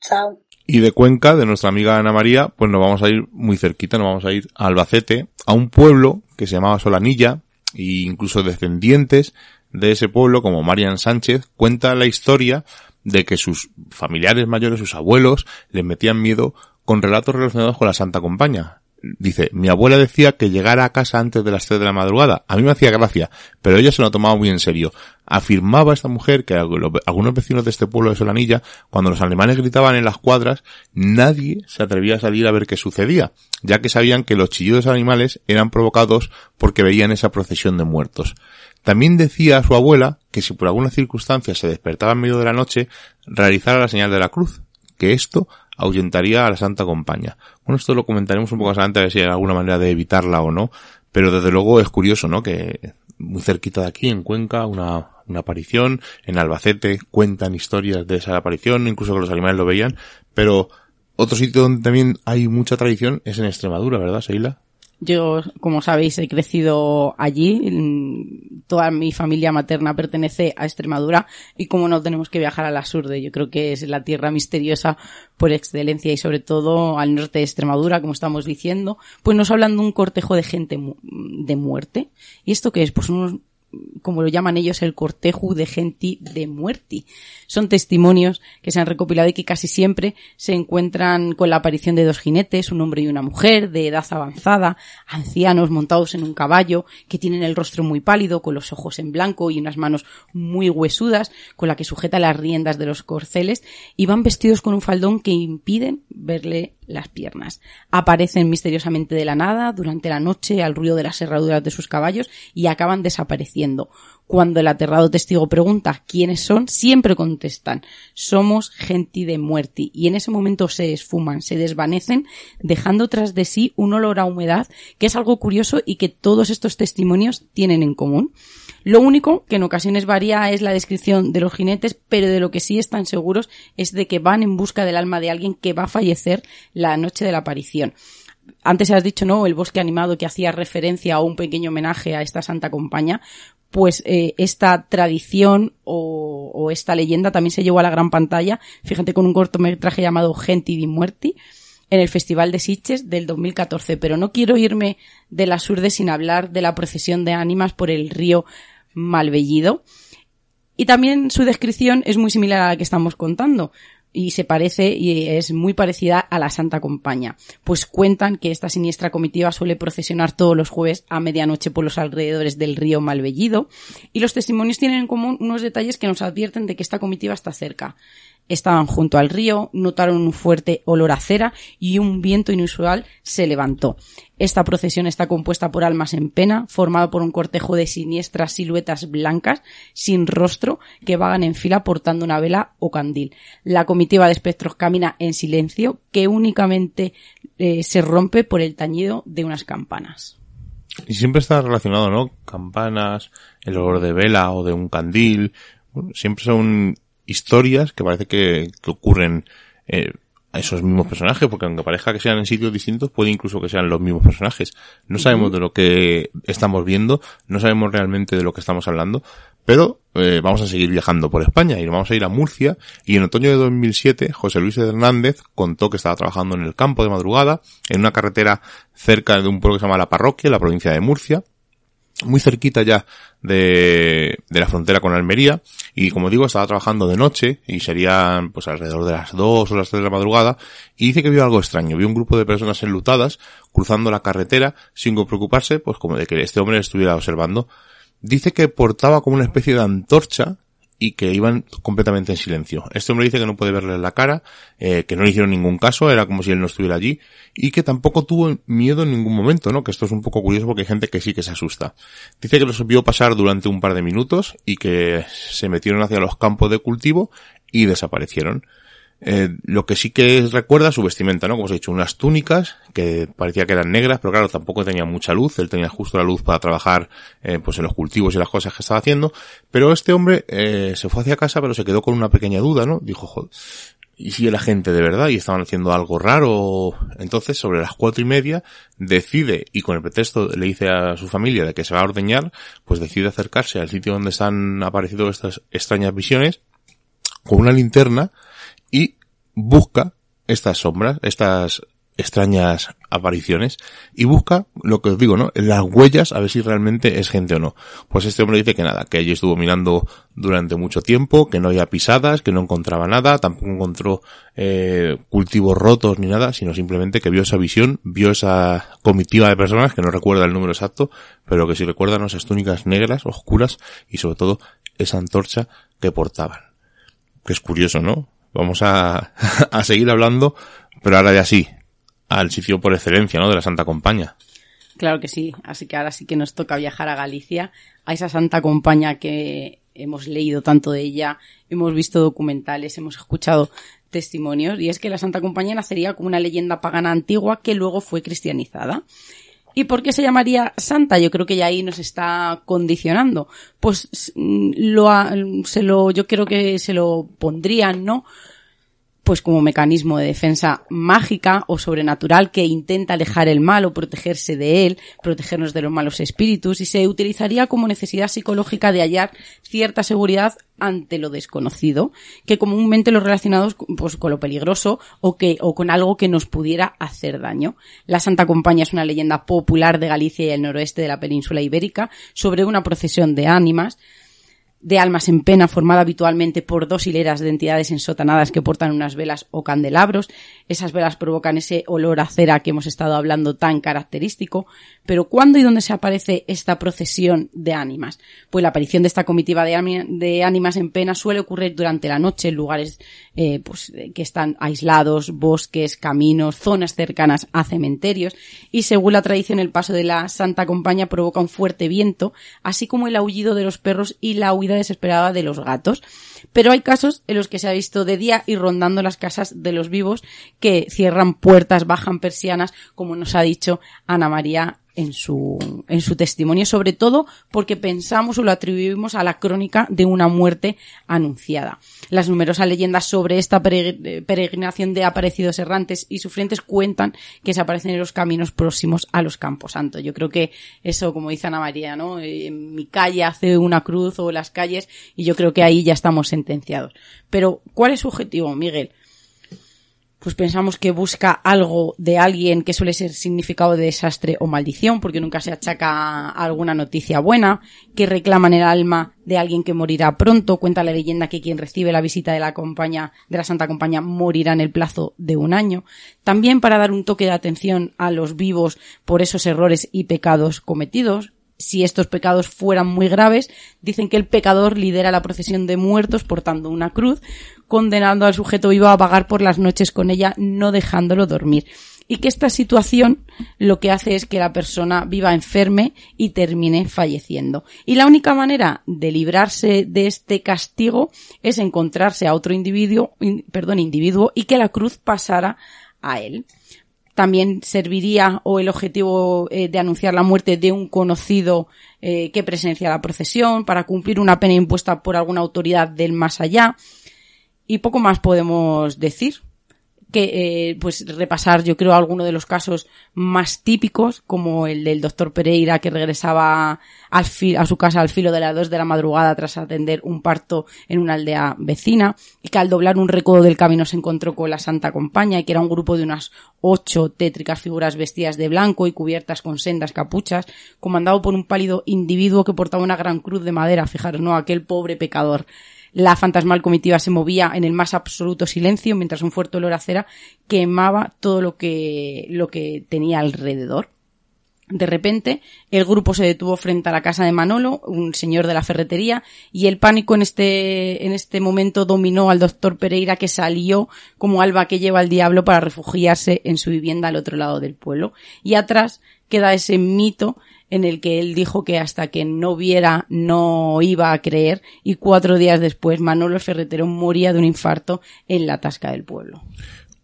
Chao. Y de Cuenca, de nuestra amiga Ana María, pues nos vamos a ir muy cerquita, nos vamos a ir a Albacete, a un pueblo que se llamaba Solanilla, e incluso descendientes de ese pueblo, como Marian Sánchez, cuenta la historia de que sus familiares mayores, sus abuelos, les metían miedo con relatos relacionados con la Santa Compañía. Dice, mi abuela decía que llegara a casa antes de las 3 de la madrugada. A mí me hacía gracia, pero ella se lo tomaba muy en serio. Afirmaba esta mujer que algunos vecinos de este pueblo de Solanilla, cuando los alemanes gritaban en las cuadras, nadie se atrevía a salir a ver qué sucedía, ya que sabían que los chillidos animales eran provocados porque veían esa procesión de muertos. También decía a su abuela que si por alguna circunstancia se despertaba en medio de la noche, realizara la señal de la cruz, que esto ahuyentaría a la Santa Compañía. Bueno, esto lo comentaremos un poco más adelante a ver si hay alguna manera de evitarla o no, pero desde luego es curioso, ¿no? Que muy cerquita de aquí, en Cuenca, una, una aparición, en Albacete cuentan historias de esa aparición, incluso que los animales lo veían, pero otro sitio donde también hay mucha tradición es en Extremadura, ¿verdad, Seila? Yo, como sabéis, he crecido allí. Toda mi familia materna pertenece a Extremadura y como no tenemos que viajar a la sur de, yo creo que es la tierra misteriosa por excelencia y sobre todo al norte de Extremadura, como estamos diciendo, pues nos hablan de un cortejo de gente mu- de muerte. ¿Y esto qué es? Pues unos como lo llaman ellos, el cortejo de gente de muerte. Son testimonios que se han recopilado y que casi siempre se encuentran con la aparición de dos jinetes, un hombre y una mujer, de edad avanzada, ancianos montados en un caballo, que tienen el rostro muy pálido, con los ojos en blanco y unas manos muy huesudas, con la que sujeta las riendas de los corceles, y van vestidos con un faldón que impiden verle las piernas. Aparecen misteriosamente de la nada durante la noche al ruido de las herraduras de sus caballos y acaban desapareciendo. Cuando el aterrado testigo pregunta quiénes son, siempre contestan somos gente de muerte y en ese momento se esfuman, se desvanecen, dejando tras de sí un olor a humedad que es algo curioso y que todos estos testimonios tienen en común. Lo único que en ocasiones varía es la descripción de los jinetes, pero de lo que sí están seguros es de que van en busca del alma de alguien que va a fallecer la noche de la aparición. Antes has dicho, ¿no? El bosque animado que hacía referencia a un pequeño homenaje a esta santa compañía, pues eh, esta tradición o, o esta leyenda también se llevó a la gran pantalla, fíjate con un cortometraje llamado Genti di Muerti, en el Festival de Sitges del 2014, pero no quiero irme de la surde sin hablar de la procesión de ánimas por el río Malvellido. Y también su descripción es muy similar a la que estamos contando y se parece y es muy parecida a la Santa Compaña, pues cuentan que esta siniestra comitiva suele procesionar todos los jueves a medianoche por los alrededores del río Malvellido y los testimonios tienen en común unos detalles que nos advierten de que esta comitiva está cerca. Estaban junto al río, notaron un fuerte olor a cera y un viento inusual se levantó. Esta procesión está compuesta por almas en pena, formado por un cortejo de siniestras siluetas blancas, sin rostro, que vagan en fila portando una vela o candil. La comitiva de espectros camina en silencio, que únicamente eh, se rompe por el tañido de unas campanas. Y siempre está relacionado, ¿no? Campanas, el olor de vela o de un candil. Siempre son historias que parece que, que ocurren eh, a esos mismos personajes, porque aunque parezca que sean en sitios distintos, puede incluso que sean los mismos personajes. No sabemos de lo que estamos viendo, no sabemos realmente de lo que estamos hablando, pero eh, vamos a seguir viajando por España y vamos a ir a Murcia y en otoño de 2007 José Luis Hernández contó que estaba trabajando en el campo de madrugada en una carretera cerca de un pueblo que se llama La Parroquia, en la provincia de Murcia, muy cerquita ya de, de la frontera con Almería. Y como digo estaba trabajando de noche y serían pues alrededor de las 2 o las 3 de la madrugada. Y dice que vio algo extraño, vio un grupo de personas enlutadas cruzando la carretera sin preocuparse pues como de que este hombre estuviera observando. Dice que portaba como una especie de antorcha y que iban completamente en silencio. Este hombre dice que no puede verle la cara, eh, que no le hicieron ningún caso, era como si él no estuviera allí, y que tampoco tuvo miedo en ningún momento, ¿no? Que esto es un poco curioso porque hay gente que sí que se asusta. Dice que los vio pasar durante un par de minutos y que se metieron hacia los campos de cultivo y desaparecieron. Eh, lo que sí que recuerda su vestimenta, ¿no? Como os he dicho, unas túnicas que parecía que eran negras, pero claro, tampoco tenía mucha luz. Él tenía justo la luz para trabajar, eh, pues en los cultivos y las cosas que estaba haciendo. Pero este hombre eh, se fue hacia casa, pero se quedó con una pequeña duda, ¿no? Dijo, joder, ¿y si era gente de verdad y estaban haciendo algo raro? Entonces, sobre las cuatro y media, decide, y con el pretexto le dice a su familia de que se va a ordeñar, pues decide acercarse al sitio donde están aparecido estas extrañas visiones, con una linterna, busca estas sombras, estas extrañas apariciones y busca lo que os digo, ¿no? Las huellas a ver si realmente es gente o no. Pues este hombre dice que nada, que allí estuvo mirando durante mucho tiempo, que no había pisadas, que no encontraba nada, tampoco encontró eh, cultivos rotos ni nada, sino simplemente que vio esa visión, vio esa comitiva de personas, que no recuerda el número exacto, pero que sí recuerdan esas túnicas negras, oscuras y sobre todo esa antorcha que portaban. Que es curioso, ¿no? Vamos a, a seguir hablando, pero ahora ya sí, al sitio por excelencia, ¿no? De la Santa Compaña. Claro que sí, así que ahora sí que nos toca viajar a Galicia, a esa Santa Compaña que hemos leído tanto de ella, hemos visto documentales, hemos escuchado testimonios, y es que la Santa Compañía nacería como una leyenda pagana antigua que luego fue cristianizada. ¿Y por qué se llamaría santa? Yo creo que ya ahí nos está condicionando. Pues mm, lo, se lo, yo creo que se lo pondrían, ¿no? Pues como mecanismo de defensa mágica o sobrenatural que intenta alejar el mal o protegerse de él, protegernos de los malos espíritus y se utilizaría como necesidad psicológica de hallar cierta seguridad ante lo desconocido, que comúnmente lo relacionados pues, con lo peligroso o, que, o con algo que nos pudiera hacer daño. La Santa Compañía es una leyenda popular de Galicia y el noroeste de la península ibérica sobre una procesión de ánimas de almas en pena formada habitualmente por dos hileras de entidades ensotanadas que portan unas velas o candelabros. Esas velas provocan ese olor a cera que hemos estado hablando tan característico. Pero ¿cuándo y dónde se aparece esta procesión de ánimas? Pues la aparición de esta comitiva de, áni- de ánimas en pena suele ocurrir durante la noche en lugares eh, pues, eh, que están aislados, bosques, caminos, zonas cercanas a cementerios y según la tradición el paso de la Santa Compañía provoca un fuerte viento, así como el aullido de los perros y la huida desesperada de los gatos. Pero hay casos en los que se ha visto de día y rondando las casas de los vivos que cierran puertas, bajan persianas, como nos ha dicho Ana María en su, en su testimonio, sobre todo porque pensamos o lo atribuimos a la crónica de una muerte anunciada. Las numerosas leyendas sobre esta eh, peregrinación de aparecidos errantes y sufrientes cuentan que se aparecen en los caminos próximos a los Campos Santos. Yo creo que eso, como dice Ana María, ¿no? Eh, En mi calle hace una cruz o las calles y yo creo que ahí ya estamos sentenciados. Pero, ¿cuál es su objetivo, Miguel? Pues pensamos que busca algo de alguien que suele ser significado de desastre o maldición, porque nunca se achaca alguna noticia buena, que reclaman el alma de alguien que morirá pronto, cuenta la leyenda que quien recibe la visita de la compañía, de la Santa Compañía, morirá en el plazo de un año. También para dar un toque de atención a los vivos por esos errores y pecados cometidos, si estos pecados fueran muy graves, dicen que el pecador lidera la procesión de muertos portando una cruz, condenando al sujeto vivo a vagar por las noches con ella, no dejándolo dormir. Y que esta situación lo que hace es que la persona viva enferme y termine falleciendo. Y la única manera de librarse de este castigo es encontrarse a otro individuo, in- perdón, individuo y que la cruz pasara a él también serviría o el objetivo eh, de anunciar la muerte de un conocido eh, que presencia la procesión para cumplir una pena impuesta por alguna autoridad del más allá. Y poco más podemos decir que eh, pues repasar yo creo alguno de los casos más típicos como el del doctor Pereira que regresaba al a su casa al filo de las dos de la madrugada tras atender un parto en una aldea vecina y que al doblar un recodo del camino se encontró con la Santa Compañía y que era un grupo de unas ocho tétricas figuras vestidas de blanco y cubiertas con sendas capuchas comandado por un pálido individuo que portaba una gran cruz de madera. Fijaros no aquel pobre pecador la fantasmal comitiva se movía en el más absoluto silencio mientras un fuerte olor a cera quemaba todo lo que, lo que tenía alrededor. De repente, el grupo se detuvo frente a la casa de Manolo, un señor de la ferretería, y el pánico en este, en este momento dominó al doctor Pereira que salió como alba que lleva al diablo para refugiarse en su vivienda al otro lado del pueblo. Y atrás queda ese mito en el que él dijo que hasta que no viera no iba a creer y cuatro días después Manolo ferretero moría de un infarto en la tasca del pueblo.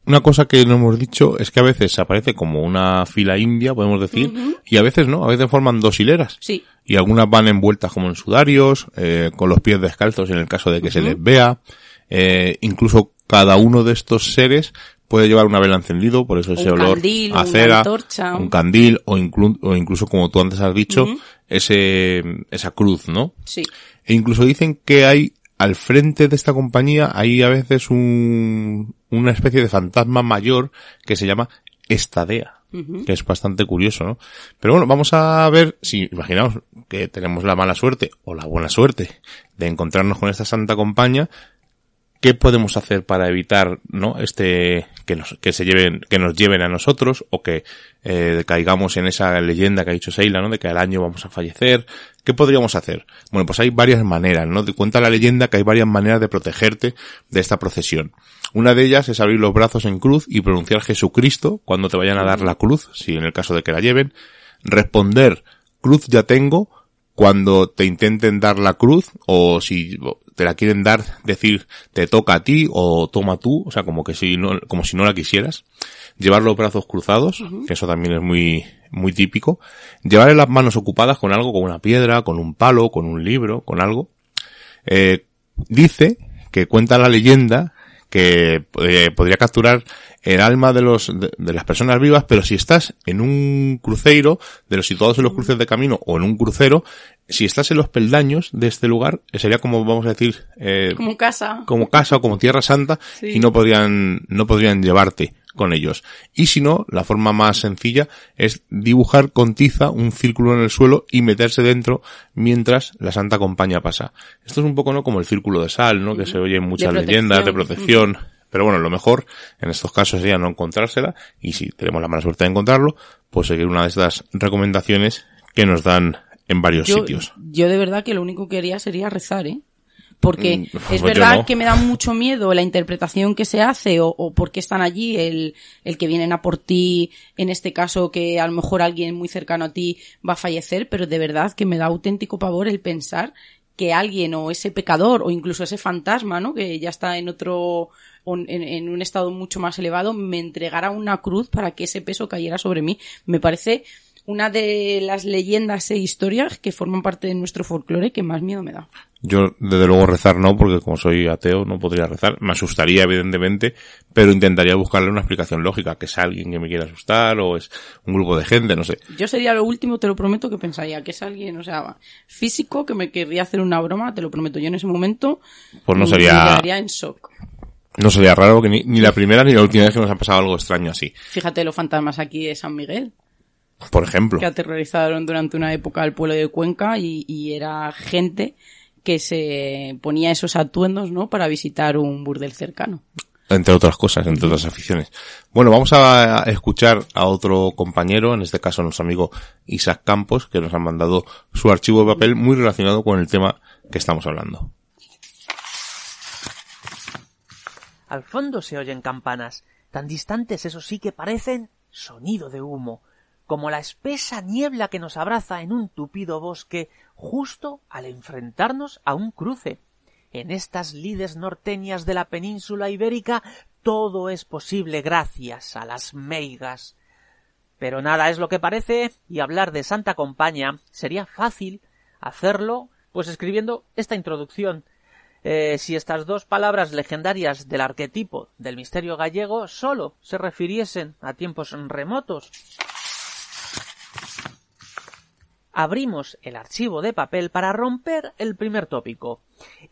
Una cosa que no hemos dicho es que a veces aparece como una fila india, podemos decir, y a veces no, a veces forman dos hileras. Sí. Y algunas van envueltas como en sudarios, eh, con los pies descalzos en el caso de que se les vea. Eh, incluso cada uno de estos seres puede llevar una vela encendido, por eso ese Un olor candil, a cera, antorcha. un candil o, inclu- o incluso como tú antes has dicho, ese, esa cruz, ¿no? Sí. E incluso dicen que hay al frente de esta compañía hay a veces un, una especie de fantasma mayor que se llama Estadea, que es bastante curioso, ¿no? Pero bueno, vamos a ver si, imaginaos que tenemos la mala suerte o la buena suerte de encontrarnos con esta santa compañía, ¿qué podemos hacer para evitar, no, este, que nos, que se lleven, que nos lleven a nosotros o que eh, caigamos en esa leyenda que ha dicho Seila, ¿no? De que al año vamos a fallecer. ¿Qué podríamos hacer? Bueno, pues hay varias maneras, ¿no? Te cuenta la leyenda que hay varias maneras de protegerte de esta procesión. Una de ellas es abrir los brazos en cruz y pronunciar Jesucristo cuando te vayan a dar la cruz, si en el caso de que la lleven. Responder, cruz ya tengo, cuando te intenten dar la cruz o si te la quieren dar decir te toca a ti o toma tú, o sea, como que si no como si no la quisieras. Llevar los brazos cruzados, que eso también es muy muy típico. Llevar las manos ocupadas con algo, con una piedra, con un palo, con un libro, con algo. Eh, dice que cuenta la leyenda que eh, podría capturar el alma de los de, de, las personas vivas, pero si estás en un cruceiro, de los situados en los cruces de camino o en un crucero, si estás en los peldaños de este lugar, sería como vamos a decir, eh, como casa, como casa o como tierra santa Sí. y no podrían no podrían llevarte con ellos. Y si no, la forma más sencilla es dibujar con tiza un círculo en el suelo y meterse dentro mientras la Santa Compañía pasa. Esto es un poco no como el círculo de sal, ¿no? Que se oye en muchas De leyendas de protección. protección. Pero bueno, lo mejor en estos casos sería no encontrársela y si tenemos la mala suerte de encontrarlo, pues seguir una de estas recomendaciones que nos dan en varios yo, sitios. yo de verdad que lo único que haría sería rezar, ¿eh? Porque Mm, es pues yo verdad no. que me da mucho miedo la interpretación que se hace o, o por qué están allí, el, el que vienen a por ti, en este caso que a lo mejor alguien muy cercano a ti va a fallecer, pero de verdad que me da auténtico pavor el pensar que alguien o ese pecador o incluso ese fantasma, ¿no? Que ya está en otro, en, en un estado mucho más elevado, me entregara una cruz para que ese peso cayera sobre mí. Me parece una de las leyendas e historias que forman parte de nuestro folclore que más miedo me da. Yo, desde luego, rezar no, porque como soy ateo no podría rezar. Me asustaría, evidentemente, pero intentaría buscarle una explicación lógica, que es alguien que me quiera asustar o es un grupo de gente, no sé. Yo sería lo último, te lo prometo, que pensaría que es alguien, o sea, físico que me querría hacer una broma, te lo prometo. Yo en ese momento Pues no me sería, quedaría en shock. no sería raro que ni, ni la primera ni la última vez que nos ha pasado algo extraño así. Fíjate los fantasmas aquí de San Miguel, Por ejemplo. que aterrorizaron durante una época al pueblo de Cuenca y, y era gente que se ponía esos atuendos, ¿no? Para visitar un burdel cercano. Entre otras cosas, entre otras aficiones. Bueno, vamos a escuchar a otro compañero, en este caso nuestro amigo Isaac Campos, que nos ha mandado su archivo de papel muy relacionado con el tema que estamos hablando. Al fondo se oyen campanas, tan distantes eso sí que parecen sonido de humo, como la espesa niebla que nos abraza en un tupido bosque justo al enfrentarnos a un cruce. En estas lides norteñas de la península ibérica todo es posible gracias a las meigas. Pero nada es lo que parece, y hablar de Santa Compaña sería fácil hacerlo, pues escribiendo esta introducción. Eh, si estas dos palabras legendarias del arquetipo del misterio gallego solo se refiriesen a tiempos remotos. Abrimos el archivo de papel para romper el primer tópico.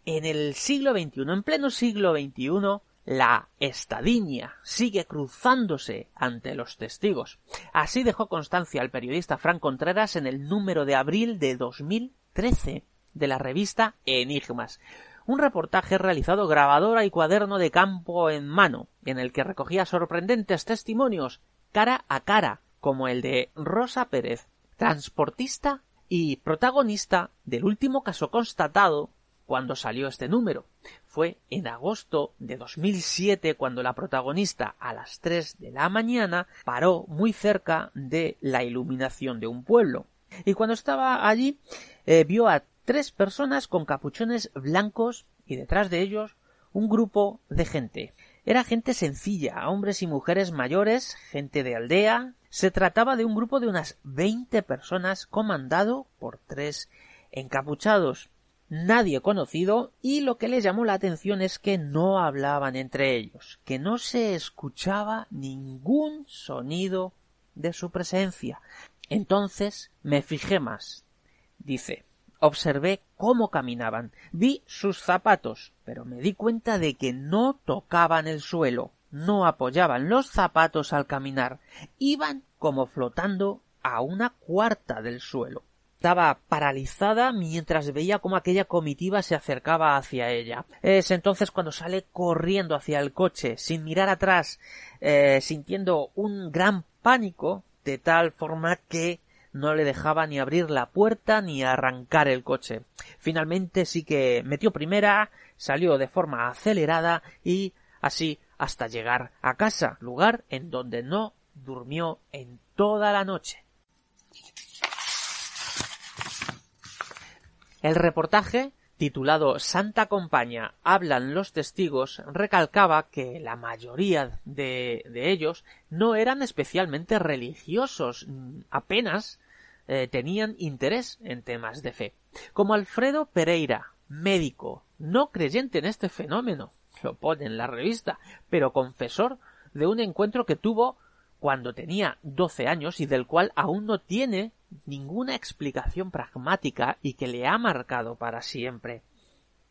En el siglo XXI, en pleno siglo XXI, la estadiña sigue cruzándose ante los testigos. Así dejó constancia el periodista Fran Contreras en el número de abril de 2013 de la revista Enigmas. Un reportaje realizado grabadora y cuaderno de campo en mano, en el que recogía sorprendentes testimonios cara a cara, como el de Rosa Pérez, transportista y protagonista del último caso constatado cuando salió este número. Fue en agosto de 2007 cuando la protagonista a las 3 de la mañana paró muy cerca de la iluminación de un pueblo. Y cuando estaba allí eh, vio a tres personas con capuchones blancos y detrás de ellos un grupo de gente. Era gente sencilla, hombres y mujeres mayores, gente de aldea. Se trataba de un grupo de unas 20 personas comandado por tres encapuchados nadie conocido y lo que les llamó la atención es que no hablaban entre ellos, que no se escuchaba ningún sonido de su presencia. Entonces me fijé más. Dice, observé cómo caminaban, vi sus zapatos, pero me di cuenta de que no tocaban el suelo, no apoyaban los zapatos al caminar, iban como flotando a una cuarta del suelo estaba paralizada mientras veía cómo aquella comitiva se acercaba hacia ella. Es entonces cuando sale corriendo hacia el coche, sin mirar atrás, eh, sintiendo un gran pánico, de tal forma que no le dejaba ni abrir la puerta ni arrancar el coche. Finalmente sí que metió primera, salió de forma acelerada y así hasta llegar a casa, lugar en donde no durmió en toda la noche. El reportaje, titulado Santa Compaña, hablan los testigos, recalcaba que la mayoría de, de ellos no eran especialmente religiosos, apenas eh, tenían interés en temas de fe. Como Alfredo Pereira, médico, no creyente en este fenómeno, lo pone en la revista, pero confesor de un encuentro que tuvo cuando tenía 12 años y del cual aún no tiene ninguna explicación pragmática y que le ha marcado para siempre.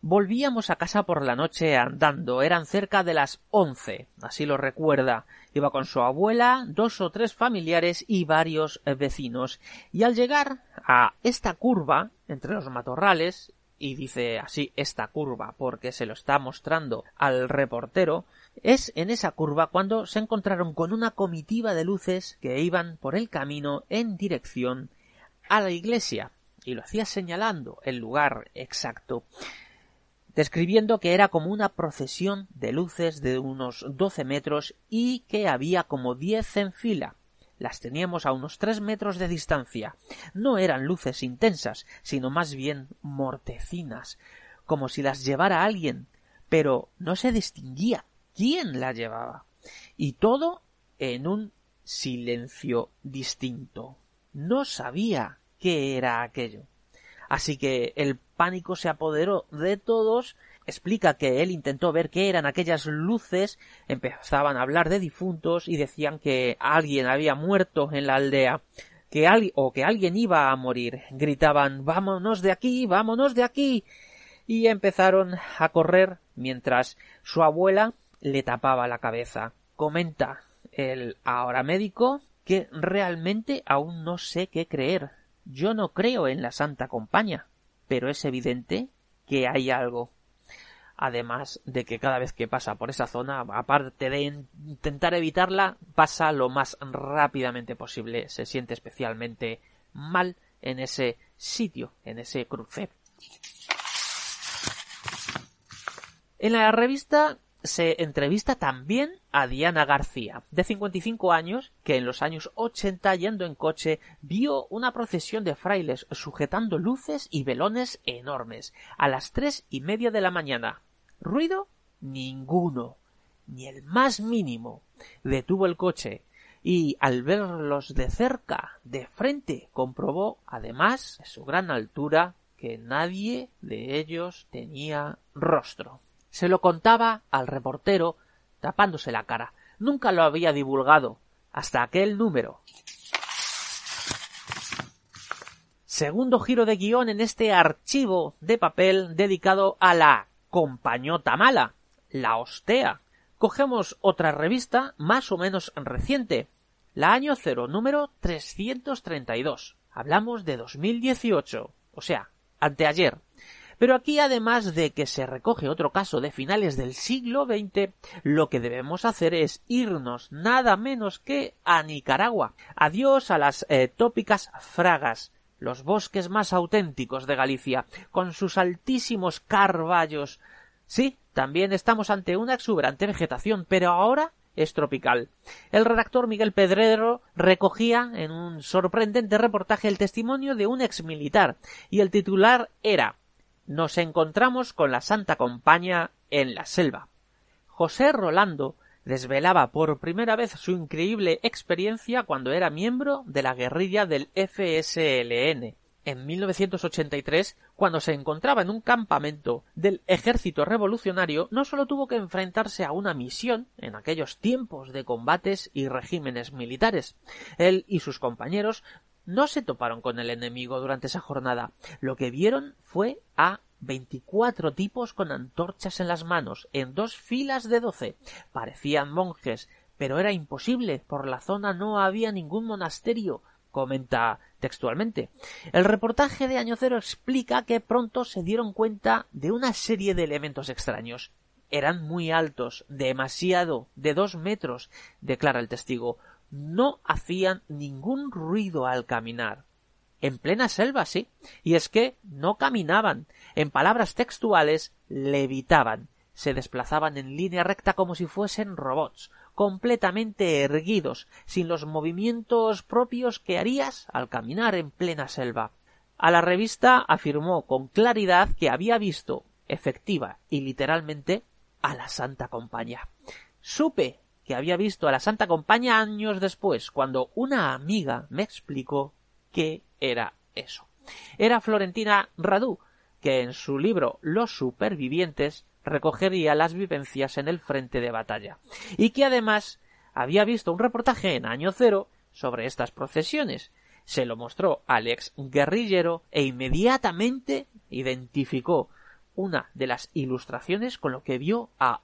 Volvíamos a casa por la noche andando, eran cerca de las once, así lo recuerda. Iba con su abuela, dos o tres familiares y varios vecinos. Y al llegar a esta curva, entre los matorrales, y dice así esta curva porque se lo está mostrando al reportero, es en esa curva cuando se encontraron con una comitiva de luces que iban por el camino en dirección a la iglesia. Y lo hacía señalando el lugar exacto describiendo que era como una procesión de luces de unos doce metros y que había como diez en fila. Las teníamos a unos tres metros de distancia. No eran luces intensas, sino más bien mortecinas, como si las llevara alguien, pero no se distinguía quién la llevaba. Y todo en un silencio distinto. No sabía qué era aquello. Así que el pánico se apoderó de todos, explica que él intentó ver qué eran aquellas luces, empezaban a hablar de difuntos y decían que alguien había muerto en la aldea, que o que alguien iba a morir. Gritaban vámonos de aquí, vámonos de aquí. y empezaron a correr mientras su abuela le tapaba la cabeza. Comenta el ahora médico que realmente aún no sé qué creer. Yo no creo en la Santa Compañía, pero es evidente que hay algo. Además de que cada vez que pasa por esa zona, aparte de intentar evitarla, pasa lo más rápidamente posible. Se siente especialmente mal en ese sitio, en ese cruce. En la revista se entrevista también a Diana García, de 55 años, que en los años 80, yendo en coche, vio una procesión de frailes sujetando luces y velones enormes, a las tres y media de la mañana. ¿Ruido? Ninguno, ni el más mínimo. Detuvo el coche, y al verlos de cerca, de frente, comprobó, además, de su gran altura, que nadie de ellos tenía rostro. Se lo contaba al reportero tapándose la cara. Nunca lo había divulgado hasta aquel número. Segundo giro de guion en este archivo de papel dedicado a la compañota mala, la ostea. Cogemos otra revista más o menos reciente, la año cero, número 332. Hablamos de 2018, o sea, anteayer. Pero aquí, además de que se recoge otro caso de finales del siglo XX, lo que debemos hacer es irnos nada menos que a Nicaragua. Adiós a las eh, tópicas fragas, los bosques más auténticos de Galicia, con sus altísimos carballos. Sí, también estamos ante una exuberante vegetación, pero ahora es tropical. El redactor Miguel Pedrero recogía en un sorprendente reportaje el testimonio de un exmilitar, y el titular era nos encontramos con la Santa Compañía en la selva. José Rolando desvelaba por primera vez su increíble experiencia cuando era miembro de la guerrilla del FSLN. En 1983, cuando se encontraba en un campamento del ejército revolucionario, no solo tuvo que enfrentarse a una misión en aquellos tiempos de combates y regímenes militares. Él y sus compañeros no se toparon con el enemigo durante esa jornada. Lo que vieron fue a veinticuatro tipos con antorchas en las manos, en dos filas de doce. Parecían monjes, pero era imposible. Por la zona no había ningún monasterio, comenta textualmente. El reportaje de Año Cero explica que pronto se dieron cuenta de una serie de elementos extraños. Eran muy altos, demasiado, de dos metros, declara el testigo no hacían ningún ruido al caminar. En plena selva, sí. Y es que no caminaban. En palabras textuales, levitaban. Se desplazaban en línea recta como si fuesen robots, completamente erguidos, sin los movimientos propios que harías al caminar en plena selva. A la revista afirmó con claridad que había visto, efectiva y literalmente, a la Santa Compañía. Supe que había visto a la Santa Compañía años después, cuando una amiga me explicó qué era eso. Era Florentina Radu, que en su libro Los supervivientes recogería las vivencias en el frente de batalla, y que además había visto un reportaje en año cero sobre estas procesiones. Se lo mostró al ex guerrillero e inmediatamente identificó una de las ilustraciones con lo que vio a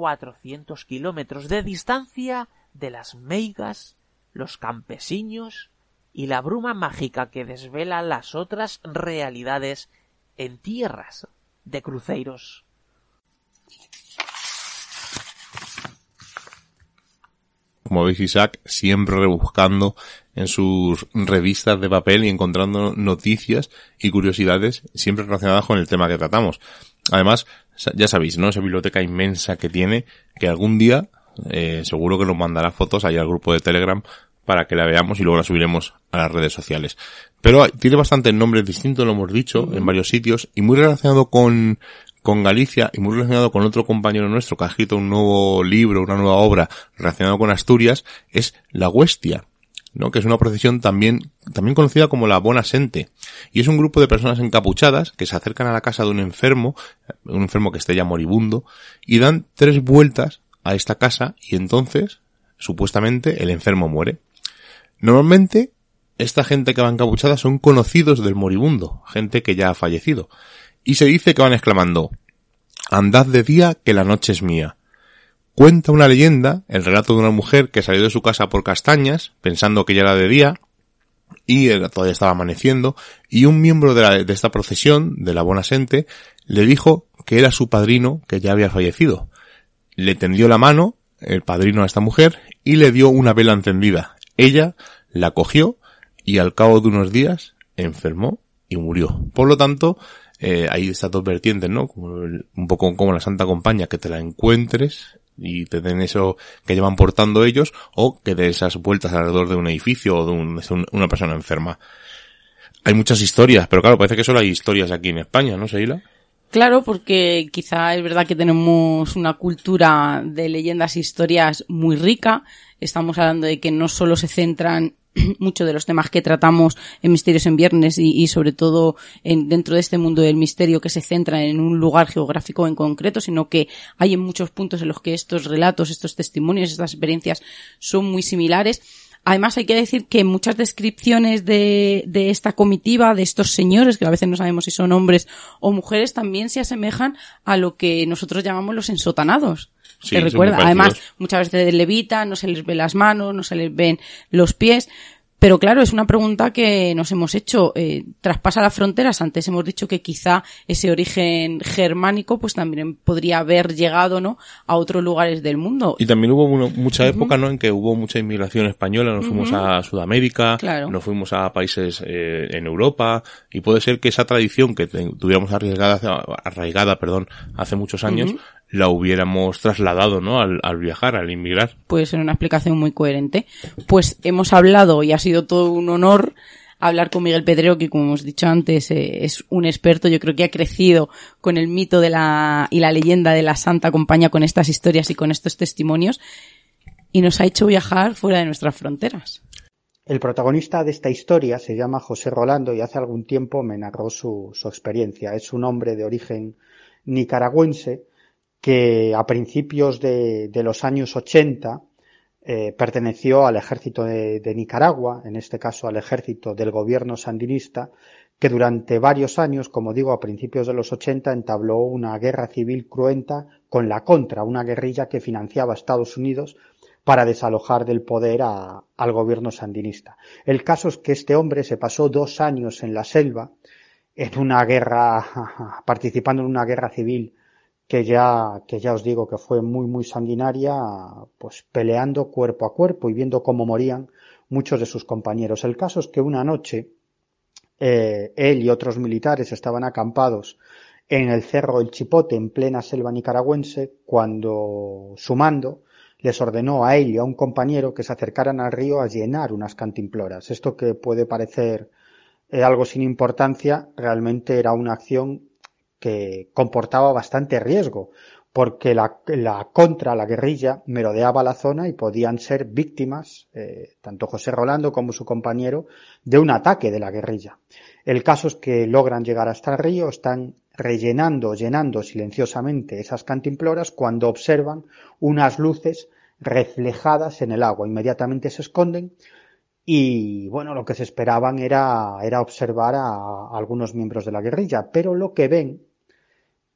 8.400 kilómetros de distancia de las meigas, los campesinos y la bruma mágica que desvela las otras realidades en tierras de cruceros. como veis Isaac, siempre rebuscando en sus revistas de papel y encontrando noticias y curiosidades siempre relacionadas con el tema que tratamos. Además, ya sabéis, ¿no? Esa biblioteca inmensa que tiene, que algún día eh, seguro que nos mandará fotos ahí al grupo de Telegram para que la veamos y luego la subiremos a las redes sociales. Pero tiene bastantes nombres distintos, lo hemos dicho, en varios sitios, y muy relacionado con, con Galicia y muy relacionado con otro compañero nuestro que ha escrito un nuevo libro, una nueva obra relacionado con Asturias, es la Huestia, ¿no? que es una procesión también, también conocida como la Bona Sente. Y es un grupo de personas encapuchadas que se acercan a la casa de un enfermo, un enfermo que esté ya moribundo, y dan tres vueltas a esta casa y entonces, supuestamente, el enfermo muere. Normalmente, esta gente que va encapuchada son conocidos del moribundo, gente que ya ha fallecido y se dice que van exclamando Andad de día que la noche es mía. Cuenta una leyenda, el relato de una mujer que salió de su casa por castañas, pensando que ya era de día, y todavía estaba amaneciendo, y un miembro de, de esta procesión, de la Bonasente, le dijo que era su padrino que ya había fallecido. Le tendió la mano, el padrino a esta mujer, y le dio una vela encendida. Ella la cogió, y al cabo de unos días enfermó y murió. Por lo tanto, eh, hay estas dos vertientes, ¿no? Un poco como la Santa Compañía, que te la encuentres y te den eso que llevan portando ellos, o que de esas vueltas alrededor de un edificio o de, una persona enferma. Hay muchas historias, pero claro, parece que solo hay historias aquí en España, ¿no, Seila? Claro, porque quizá es verdad que tenemos una cultura de leyendas e historias muy rica. Estamos hablando de que no solo se centran muchos de los temas que tratamos en Misterios en Viernes y, sobre todo en, dentro de este mundo del misterio que se centra en un lugar geográfico en concreto, sino que hay en muchos puntos en los que estos relatos, estos testimonios, estas experiencias son muy similares. Además, hay que decir que muchas descripciones de, de, esta comitiva, de estos señores, que a veces no sabemos si son hombres o mujeres, también se asemejan a lo que nosotros llamamos los ensotanados. Sí, recuerda? Además, muchas veces levitan, no se les ve las manos, no se les ven los pies. Pero claro, es una pregunta que nos hemos hecho. Eh, traspasa las fronteras. Antes hemos dicho que quizá ese origen germánico pues también podría haber llegado ¿no? a otros lugares del mundo. Y también hubo mucha época ¿no? en que hubo mucha inmigración española. Nos fuimos a Sudamérica, nos fuimos a países eh, en Europa. Y puede ser que esa tradición que tuviéramos arraigada, arraigada perdón, hace muchos años la hubiéramos trasladado, ¿no? Al, al, viajar, al inmigrar. Puede ser una explicación muy coherente. Pues hemos hablado y ha sido todo un honor hablar con Miguel Pedrero, que como hemos dicho antes, eh, es un experto, yo creo que ha crecido con el mito de la, y la leyenda de la Santa Compañía con estas historias y con estos testimonios, y nos ha hecho viajar fuera de nuestras fronteras. El protagonista de esta historia se llama José Rolando y hace algún tiempo me narró su, su experiencia. Es un hombre de origen nicaragüense que a principios de, de los años 80 eh, perteneció al ejército de, de, Nicaragua, en este caso al ejército del gobierno sandinista, que durante varios años, como digo, a principios de los 80, entabló una guerra civil cruenta con la contra, una guerrilla que financiaba a Estados Unidos para desalojar del poder a, al gobierno sandinista. El caso es que este hombre se pasó dos años en la selva, en una guerra, participando en una guerra civil que ya, que ya os digo que fue muy, muy sanguinaria, pues peleando cuerpo a cuerpo y viendo cómo morían muchos de sus compañeros. El caso es que una noche, eh, él y otros militares estaban acampados en el cerro El Chipote, en plena selva nicaragüense, cuando su mando les ordenó a él y a un compañero que se acercaran al río a llenar unas cantimploras. Esto que puede parecer eh, algo sin importancia, realmente era una acción que comportaba bastante riesgo, porque la, la, contra, la guerrilla, merodeaba la zona y podían ser víctimas, eh, tanto José Rolando como su compañero, de un ataque de la guerrilla. El caso es que logran llegar hasta el río, están rellenando, llenando silenciosamente esas cantimploras cuando observan unas luces reflejadas en el agua. Inmediatamente se esconden y bueno, lo que se esperaban era, era observar a, algunos miembros de la guerrilla, pero lo que ven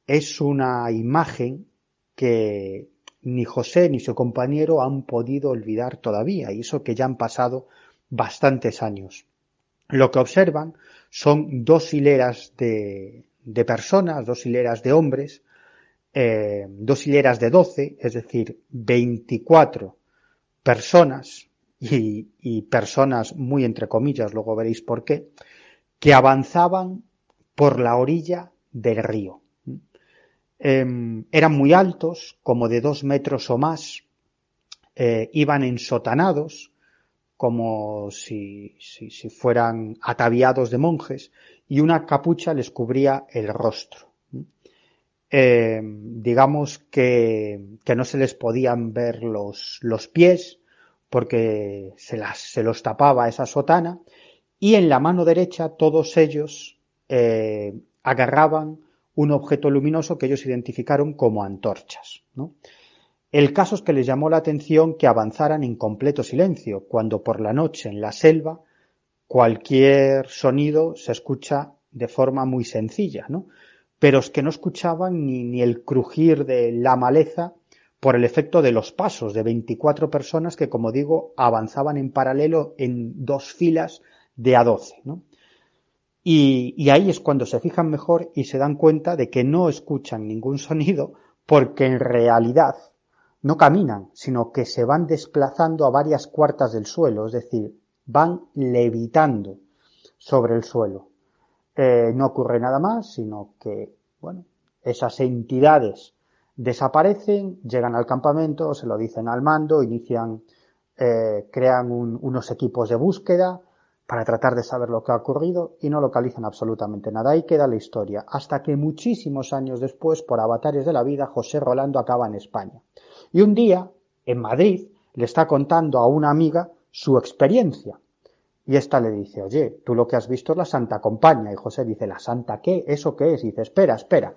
es una imagen que ni José ni su compañero han podido olvidar todavía, y eso que ya han pasado bastantes años. Lo que observan son dos hileras de, personas, dos hileras de hombres, eh, dos hileras de doce, es decir, veinticuatro personas y, personas muy entre comillas, luego veréis por qué, que avanzaban por la orilla del río. Em, eran muy altos, como de dos metros o más, eh, iban ensotanados, como si, si, fueran ataviados de monjes, y una capucha les cubría el rostro. Em, digamos que, que, no se les podían ver los, los pies, porque se, las, se los tapaba esa sotana, y en la mano derecha todos ellos eh, agarraban un objeto luminoso que ellos identificaron como antorchas. El caso es que les llamó la atención que avanzaran en completo silencio, cuando por la noche en la selva cualquier sonido se escucha de forma muy sencilla, ¿no? Pero es que no escuchaban ni, ni el crujir de la maleza por el efecto de los pasos de 24 personas que, como digo, avanzaban en paralelo en dos filas de a 12. Y, ahí es cuando se fijan mejor y se dan cuenta de que no escuchan ningún sonido porque en realidad no caminan, sino que se van desplazando a varias cuartas del suelo, es decir, van levitando sobre el suelo. Eh, no ocurre nada más, sino que, bueno, esas entidades desaparecen, llegan al campamento, se lo dicen al mando, inician, eh, crean unos equipos de búsqueda para tratar de saber lo que ha ocurrido y no localizan absolutamente nada. Ahí queda la historia. Hasta que muchísimos años después, por avatares de la vida, José Rolando acaba en España. Y un día, en Madrid, le está contando a una amiga su experiencia. Y esta le dice, oye, tú lo que has visto es la Santa Compañía. Y José dice, ¿la Santa qué? ¿Eso qué es? Y dice, espera, espera.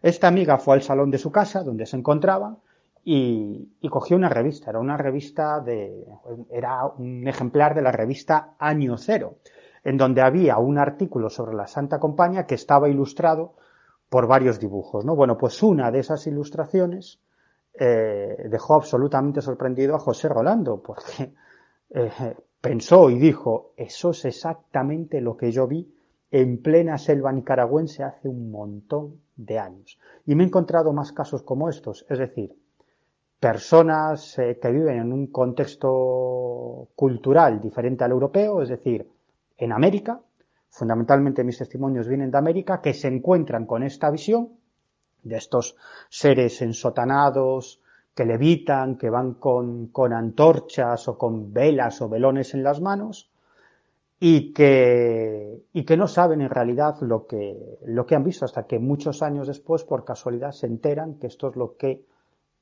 Esta amiga fue al salón de su casa, donde se encontraba, y, cogió una revista. Era una revista de, era un ejemplar de la revista Año Cero, en donde había un artículo sobre la Santa Compañía que estaba ilustrado por varios dibujos, ¿no? Bueno, pues una de esas ilustraciones eh, dejó absolutamente sorprendido a José Rolando, porque eh, pensó y dijo, eso es exactamente lo que yo vi en plena selva nicaragüense hace un montón de años. Y me he encontrado más casos como estos, es decir, personas eh, que viven en un contexto cultural diferente al europeo, es decir, en América, fundamentalmente mis testimonios vienen de América, que se encuentran con esta visión de estos seres ensotanados, que levitan, que van con, con antorchas o con velas o velones en las manos, y que, y que no saben en realidad lo que, lo que han visto hasta que muchos años después, por casualidad, se enteran que esto es lo que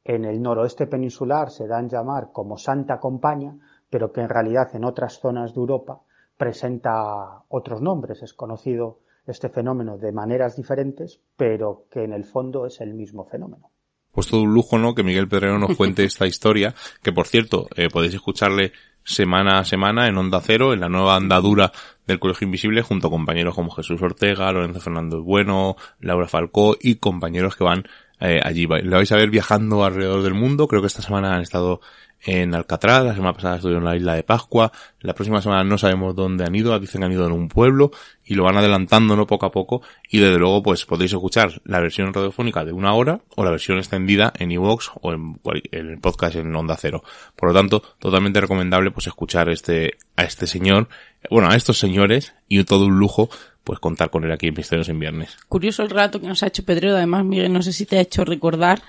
en el noroeste peninsular se dan llamar como Santa Compaña, pero que en realidad en otras zonas de Europa presenta otros nombres. Es conocido este fenómeno de maneras diferentes, pero que en el fondo es el mismo fenómeno pues todo un lujo, ¿no? Que Miguel Pedrero nos cuente esta historia, que por cierto, eh, podéis escucharle semana a semana en Onda Cero, en la nueva andadura del Colegio Invisible, junto a compañeros como Jesús Ortega, Lorenzo Fernández Bueno, Laura Falcó y compañeros que van eh, allí. Lo vais a ver viajando alrededor del mundo. Creo que esta semana han estado en Alcatraz, la semana pasada estuvieron en la isla de Pascua, la próxima semana no sabemos dónde han ido, dicen que han ido en un pueblo y lo van adelantando no poco a poco y desde luego pues podéis escuchar la versión radiofónica de una hora o la versión extendida en iVoox o en, el podcast en Onda Cero. Por lo tanto, totalmente recomendable pues escuchar este, a este señor, bueno, a estos señores y todo un lujo pues contar con él aquí en Misterios en Viernes. Curioso el rato que nos ha hecho Pedro, además Miguel, no sé si te ha hecho recordar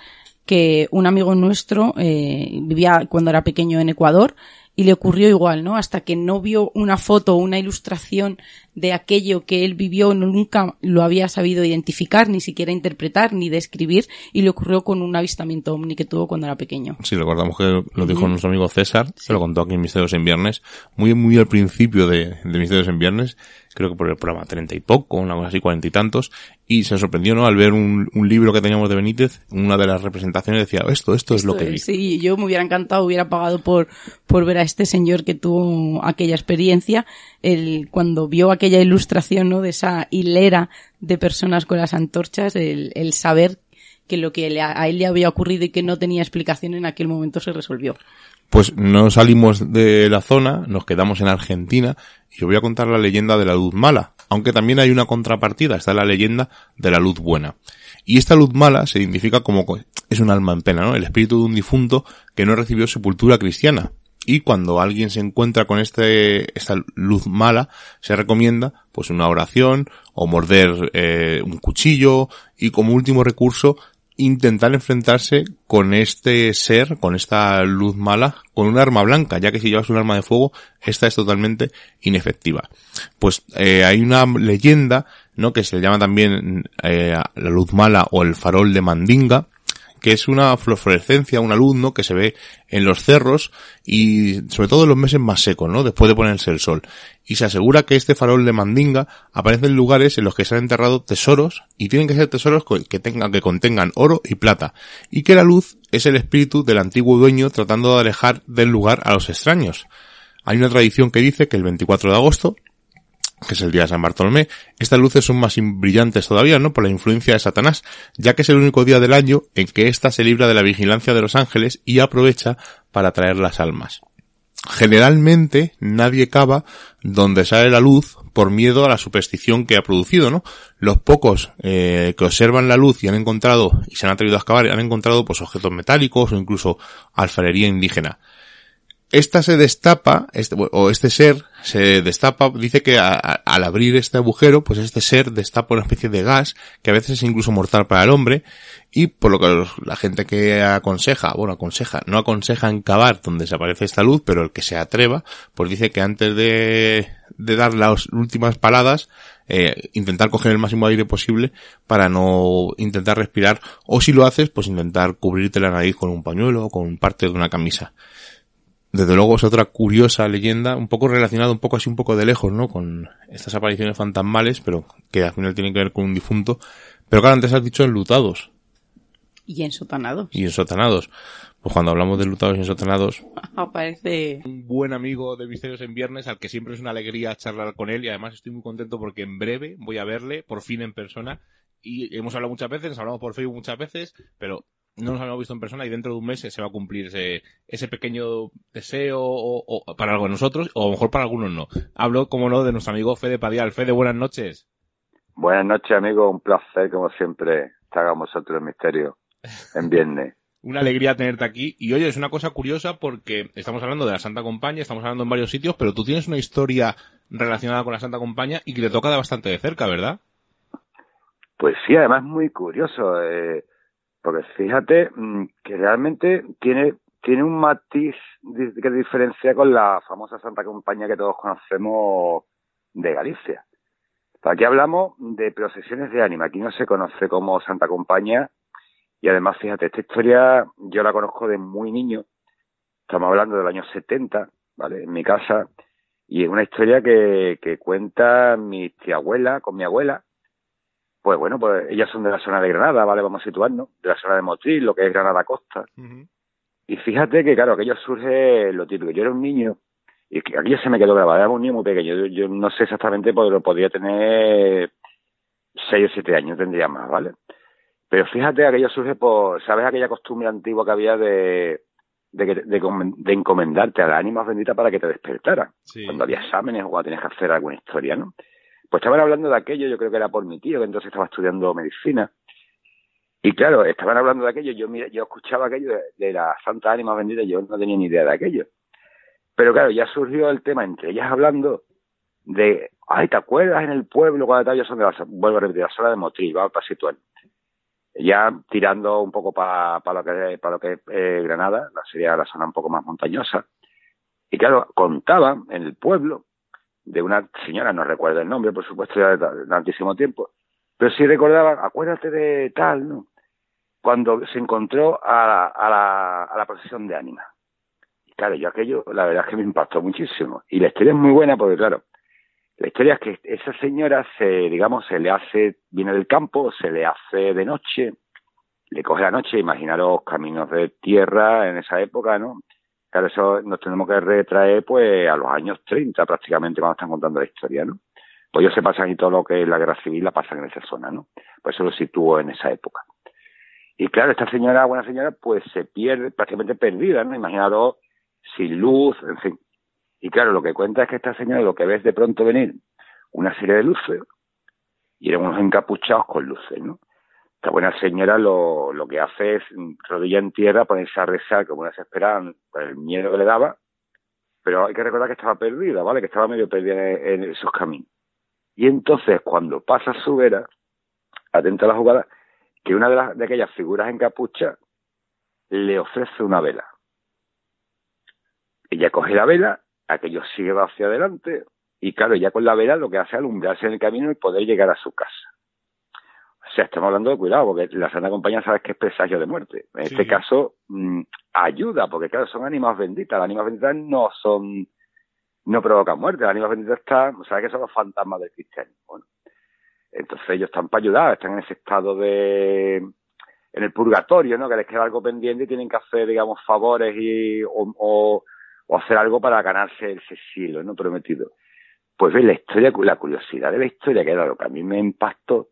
que un amigo nuestro eh, vivía cuando era pequeño en Ecuador y le ocurrió igual, ¿no? Hasta que no vio una foto o una ilustración de aquello que él vivió, nunca lo había sabido identificar, ni siquiera interpretar, ni describir, y le ocurrió con un avistamiento ovni que tuvo cuando era pequeño. Sí, recordamos que lo dijo Ujú. nuestro amigo César, se lo contó aquí en Misterios en Viernes, muy muy al principio de, de Misterios en Viernes, creo que por el programa treinta y poco, una cosa así, cuarenta y tantos, y se sorprendió, ¿no? Al ver un, un libro que teníamos de Benítez, una de las representaciones decía, esto, esto es lo que vi. Sí, yo me hubiera encantado, hubiera pagado por, por ver a este señor que tuvo aquella experiencia, el, cuando vio aquella ilustración, ¿no? De esa hilera de personas con las antorchas, el, saber que lo que a él le había ocurrido y que no tenía explicación en aquel momento se resolvió. Pues no salimos de la zona, nos quedamos en Argentina y os voy a contar la leyenda de la luz mala, aunque también hay una contrapartida, está la leyenda de la luz buena. Y esta luz mala se identifica como co- es un alma en pena, ¿no? El espíritu de un difunto que no recibió sepultura cristiana. Y cuando alguien se encuentra con este, esta luz mala, se recomienda pues una oración o morder eh, un cuchillo y como último recurso intentar enfrentarse con este ser, con esta luz mala, con un arma blanca, ya que si llevas un arma de fuego, esta es totalmente inefectiva. Pues eh, hay una leyenda, ¿no? Que se le llama también eh, la luz mala o el farol de Mandinga, que es una fluorescencia, una luz, ¿no? Que se ve en los cerros y sobre todo en los meses más secos, ¿no? Después de ponerse el sol. Y se asegura que este farol de Mandinga aparece en lugares en los que se han enterrado tesoros y tienen que ser tesoros que tengan, que contengan oro y plata. Y que la luz es el espíritu del antiguo dueño tratando de alejar del lugar a los extraños. Hay una tradición que dice que el 24 de agosto, que es el día de San Bartolomé, estas luces son más brillantes todavía, ¿no? Por la influencia de Satanás, ya que es el único día del año en que ésta se libra de la vigilancia de los ángeles y aprovecha para traer las almas. Generalmente nadie cava donde sale la luz por miedo a la superstición que ha producido, ¿no? Los pocos eh, que observan la luz y han encontrado y se han atrevido a excavar han encontrado pues objetos metálicos o incluso alfarería indígena esta se destapa, este, o este ser se destapa, dice que al abrir este agujero, pues este ser destapa una especie de gas que a veces es incluso mortal para el hombre y por lo que la gente que aconseja, bueno, aconseja, no aconseja cavar donde desaparece esta luz, pero el que se atreva, pues dice que antes de, de dar las últimas paladas, eh, intentar coger el máximo aire posible para no intentar respirar, o si lo haces, pues intentar cubrirte la nariz con un pañuelo o con parte de una camisa desde luego es otra curiosa leyenda, un poco relacionada, un poco así, un poco de lejos, ¿no? Con estas apariciones fantasmales, pero que al final tienen que ver con un difunto. Pero claro, antes has dicho enlutados Y ensotanados. y ensotanados. Pues cuando hablamos de enlutados y ensotanados, Aparece un buen amigo de Misterios en Viernes, al que siempre es una alegría charlar con él y además estoy muy contento porque en breve voy a verle, por fin en persona. Y hemos hablado muchas veces, nos hablamos por Facebook muchas veces, pero no nos habíamos visto en persona y dentro de un mes se va a cumplir ese, ese pequeño deseo o, o para algo de nosotros o a lo mejor para algunos no. Hablo, como no, de nuestro amigo Fede Padial. Fede, buenas noches. Buenas noches, amigo. Un placer, como siempre, estar con vosotros en Misterio en viernes. Una alegría tenerte aquí. Y oye, es una cosa curiosa porque estamos hablando de la Santa Compañía, estamos hablando en varios sitios, pero tú tienes una historia relacionada con la Santa Compañía y que te toca de bastante de cerca, ¿verdad? Pues sí, además muy curioso, eh, porque fíjate mm, que realmente tiene, tiene un matiz que diferencia con la famosa Santa Compañía que todos conocemos de Galicia. Aquí hablamos de procesiones de ánima, aquí no se conoce como Santa Compañía, y además, fíjate, esta historia yo la conozco de muy niño, estamos hablando del año 70, ¿vale? En mi casa, y es una historia que, que cuenta mi tía abuela con mi abuela, pues bueno, pues ellas son de la zona de Granada, ¿vale? Vamos a situarnos, de la zona de Motril, lo que es Granada Costa. Y fíjate que, claro, aquello surge lo típico. Yo era un niño, y que aquello se me quedó grabado, era un niño muy pequeño. Yo, yo no sé exactamente, pero podría tener seis o siete años, tendría más, ¿vale? Pero fíjate, aquello surge por, ¿sabes aquella costumbre antigua que había de, de, que- de, de encomendarte a las ánimas benditas para que te despertaran? Cuando había exámenes o cuando tenías que hacer alguna historia, ¿no? Pues estaban hablando de aquello, yo creo que era por mi tío, que entonces estaba estudiando medicina. Y claro, estaban hablando de aquello, yo mira, yo escuchaba aquello de, de la Santa Ánima Bendita, yo no tenía ni idea de aquello. Pero claro, ya surgió el tema entre ellas hablando de, ay, ¿te acuerdas en el pueblo cuando tal? Yo son de la, vuelvo a repetir, la zona de Motril, vamos para situar. Ya tirando un poco para lo que para lo que es eh, Granada, sería la zona un poco más montañosa. Y claro, contaban en el pueblo de una señora, no recuerdo el nombre, por supuesto, ya de, ta- de tantísimo tiempo, pero sí recordaba, acuérdate de tal, ¿no? Cuando se encontró a la, a la, a la procesión de ánimas. Y claro, yo aquello, la verdad es que me impactó muchísimo. Y la historia es muy buena porque, claro, la historia es que esa señora se, digamos, se le hace, viene del campo, se le hace de noche, le coge la noche, imaginaros caminos de tierra en esa época, ¿no? Eso nos tenemos que retraer pues a los años 30 prácticamente cuando están contando la historia, ¿no? Pues ellos se pasan y todo lo que es la guerra civil la pasan en esa zona, ¿no? Por eso lo sitúo en esa época. Y claro, esta señora, buena señora, pues se pierde, prácticamente perdida, ¿no? Imaginaros sin luz, en fin. Y claro, lo que cuenta es que esta señora lo que ves de pronto venir una serie de luces y eran unos encapuchados con luces, ¿no? Esta buena señora lo, lo que hace es mm, rodilla en tierra, ponerse a rezar como una desesperada por el miedo que le daba, pero hay que recordar que estaba perdida, ¿vale? Que estaba medio perdida en, en esos caminos. Y entonces, cuando pasa su vera, atenta a la jugada, que una de, las, de aquellas figuras en capucha le ofrece una vela. Ella coge la vela, aquello sigue hacia adelante, y claro, ya con la vela lo que hace es alumbrarse en el camino y poder llegar a su casa. Sea, estamos hablando de cuidado, porque la Santa Compañía sabes que es presagio de muerte. En Sí, este caso, mm, ayuda, porque claro, son ánimas benditas. Las ánimas benditas no son, no provocan muerte. Las ánimas benditas están, sabes que son los fantasmas del cristianismo. Entonces ellos están para ayudar, están en ese estado de, en el purgatorio, ¿no? Que les queda algo pendiente y tienen que hacer, digamos, favores y, o, o, o hacer algo para ganarse ese cielo, ¿no? Prometido. Pues ves, la historia, la curiosidad de la historia, que era lo que a mí me impactó,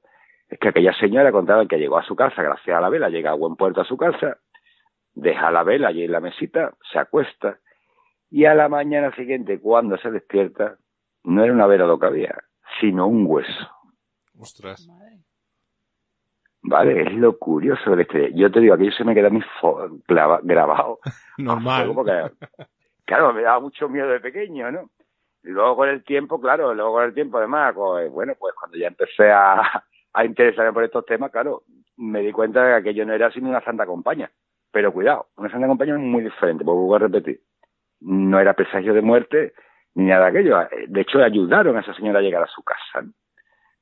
es que aquella señora contaba que llegó a su casa gracias a la vela, llega a buen puerto a su casa, deja la vela allí en la mesita, se acuesta, y a la mañana siguiente, cuando se despierta, no era una vela lo que había, sino un hueso. Ostras. Vale, es lo curioso de la historia. Yo te digo, aquello se me queda a mí fo- clava- grabado. Normal. Porque, claro, me daba mucho miedo de pequeño, ¿no? Y luego con el tiempo, claro, luego con el tiempo además, pues, bueno, pues cuando ya empecé a, a interesarme por estos temas, claro, me di cuenta de que aquello no era sino una santa compañía. Pero cuidado, una santa compañía es muy diferente, porque vuelvo a repetir. No era presagio de muerte ni nada de aquello. De hecho, ayudaron a esa señora a llegar a su casa, ¿no?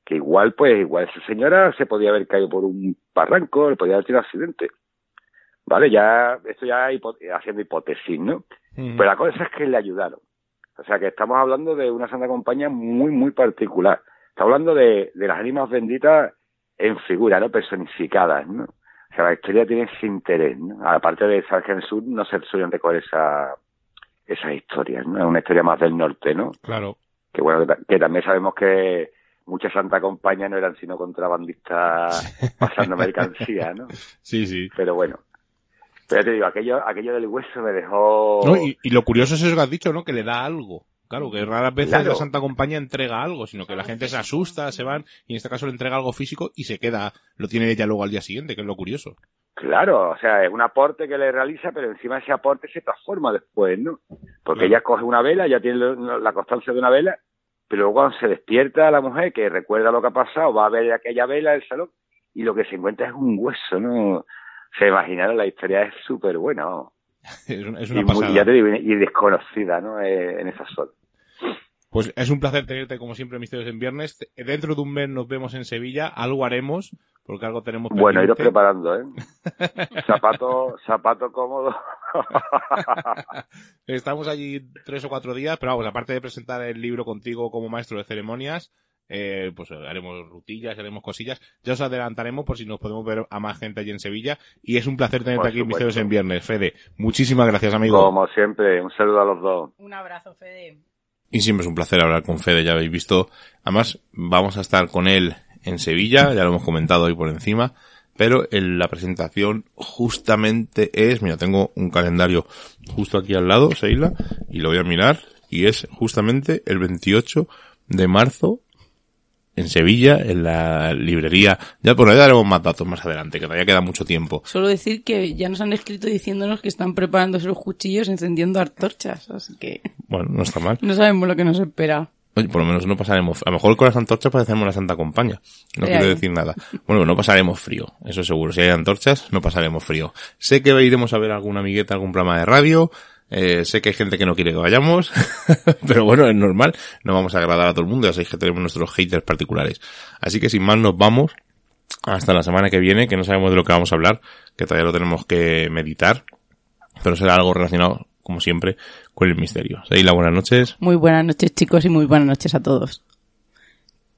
que igual, pues, igual esa señora se podía haber caído por un barranco, le podía haber tenido accidente. Vale, ya, esto ya hipo- haciendo hipótesis, ¿no? Mm. Pero la cosa es que le ayudaron. O sea que estamos hablando de una santa compañía muy, muy particular. Estamos hablando de, de las ánimas benditas en figura, ¿no? Personificadas, ¿no? O sea, la historia tiene ese interés, ¿no? Aparte de saber que en el sur no se suelen recoger esa, esas historias, ¿no? Es una historia más del norte, ¿no? Claro. que bueno, que, ta- que también sabemos que muchas Santa Compañía no eran sino contrabandistas pasando mercancía, ¿no? Sí, sí. Pero bueno. Pero ya te digo, aquello, aquello del hueso me dejó... No, y, y lo curioso es eso que has dicho, ¿no? Que le da algo. Claro, que raras veces Claro. la Santa Compañía entrega algo, sino que la gente se asusta, se van, y en este caso le entrega algo físico y se queda, lo tiene ella luego al día siguiente, que es lo curioso. Claro, o sea, es un aporte que le realiza, pero encima ese aporte se transforma después, ¿no? Porque Claro. ella coge una vela, ya tiene la constancia de una vela, pero luego cuando se despierta la mujer, que recuerda lo que ha pasado, va a ver aquella vela del salón, y lo que se encuentra es un hueso, ¿no? Se imaginaron, la historia es súper buena, ¿no? Es, una- es y, muy- pasada. ya te digo, y desconocida, ¿no? Eh, en esa zona. Pues es un placer tenerte como siempre en Misterios en Viernes. Dentro de un mes nos vemos en Sevilla, algo haremos, porque algo tenemos Bueno, iros pendiente. preparando, ¿eh? Zapato, zapato cómodo. Estamos allí tres o cuatro días, pero vamos, aparte de presentar el libro contigo como maestro de ceremonias, eh, pues haremos rutillas, haremos cosillas. Ya os adelantaremos por si nos podemos ver a más gente allí en Sevilla. Y es un placer tenerte Por aquí en supuesto. Misterios en Viernes, Fede. Muchísimas gracias, amigo. Como siempre, un saludo a los dos. Un abrazo, Fede. Y siempre es un placer hablar con Fede, ya habéis visto. Además, vamos a estar con él en Sevilla, ya lo hemos comentado hoy por encima, pero en la presentación justamente es, mira, tengo un calendario justo aquí al lado, Seila, y lo voy a mirar, y es justamente el 28 de marzo en Sevilla, en la librería. Ya por ahí daremos más datos más adelante, que todavía queda mucho tiempo. Solo decir que ya nos han escrito diciéndonos que están preparándose los cuchillos encendiendo antorchas, así que Bueno, no está mal. no sabemos lo que nos espera. Oye, por lo menos no pasaremos. A lo mejor con las antorchas parecemos la Santa Compañía. No quiero decir nada. Bueno, no pasaremos frío. Eso seguro. Si hay antorchas, no pasaremos frío. Sé que iremos a ver alguna amigueta, algún programa de radio. Eh, sé que hay gente que no quiere que vayamos, pero bueno, es normal. No vamos a agradar a todo el mundo, ya sabéis que tenemos nuestros haters particulares. Así que sin más nos vamos hasta la semana que viene, que no sabemos de lo que vamos a hablar, que todavía lo tenemos que meditar, pero será algo relacionado, como siempre, con el misterio. Seila, buenas noches. Muy buenas noches chicos y muy buenas noches a todos.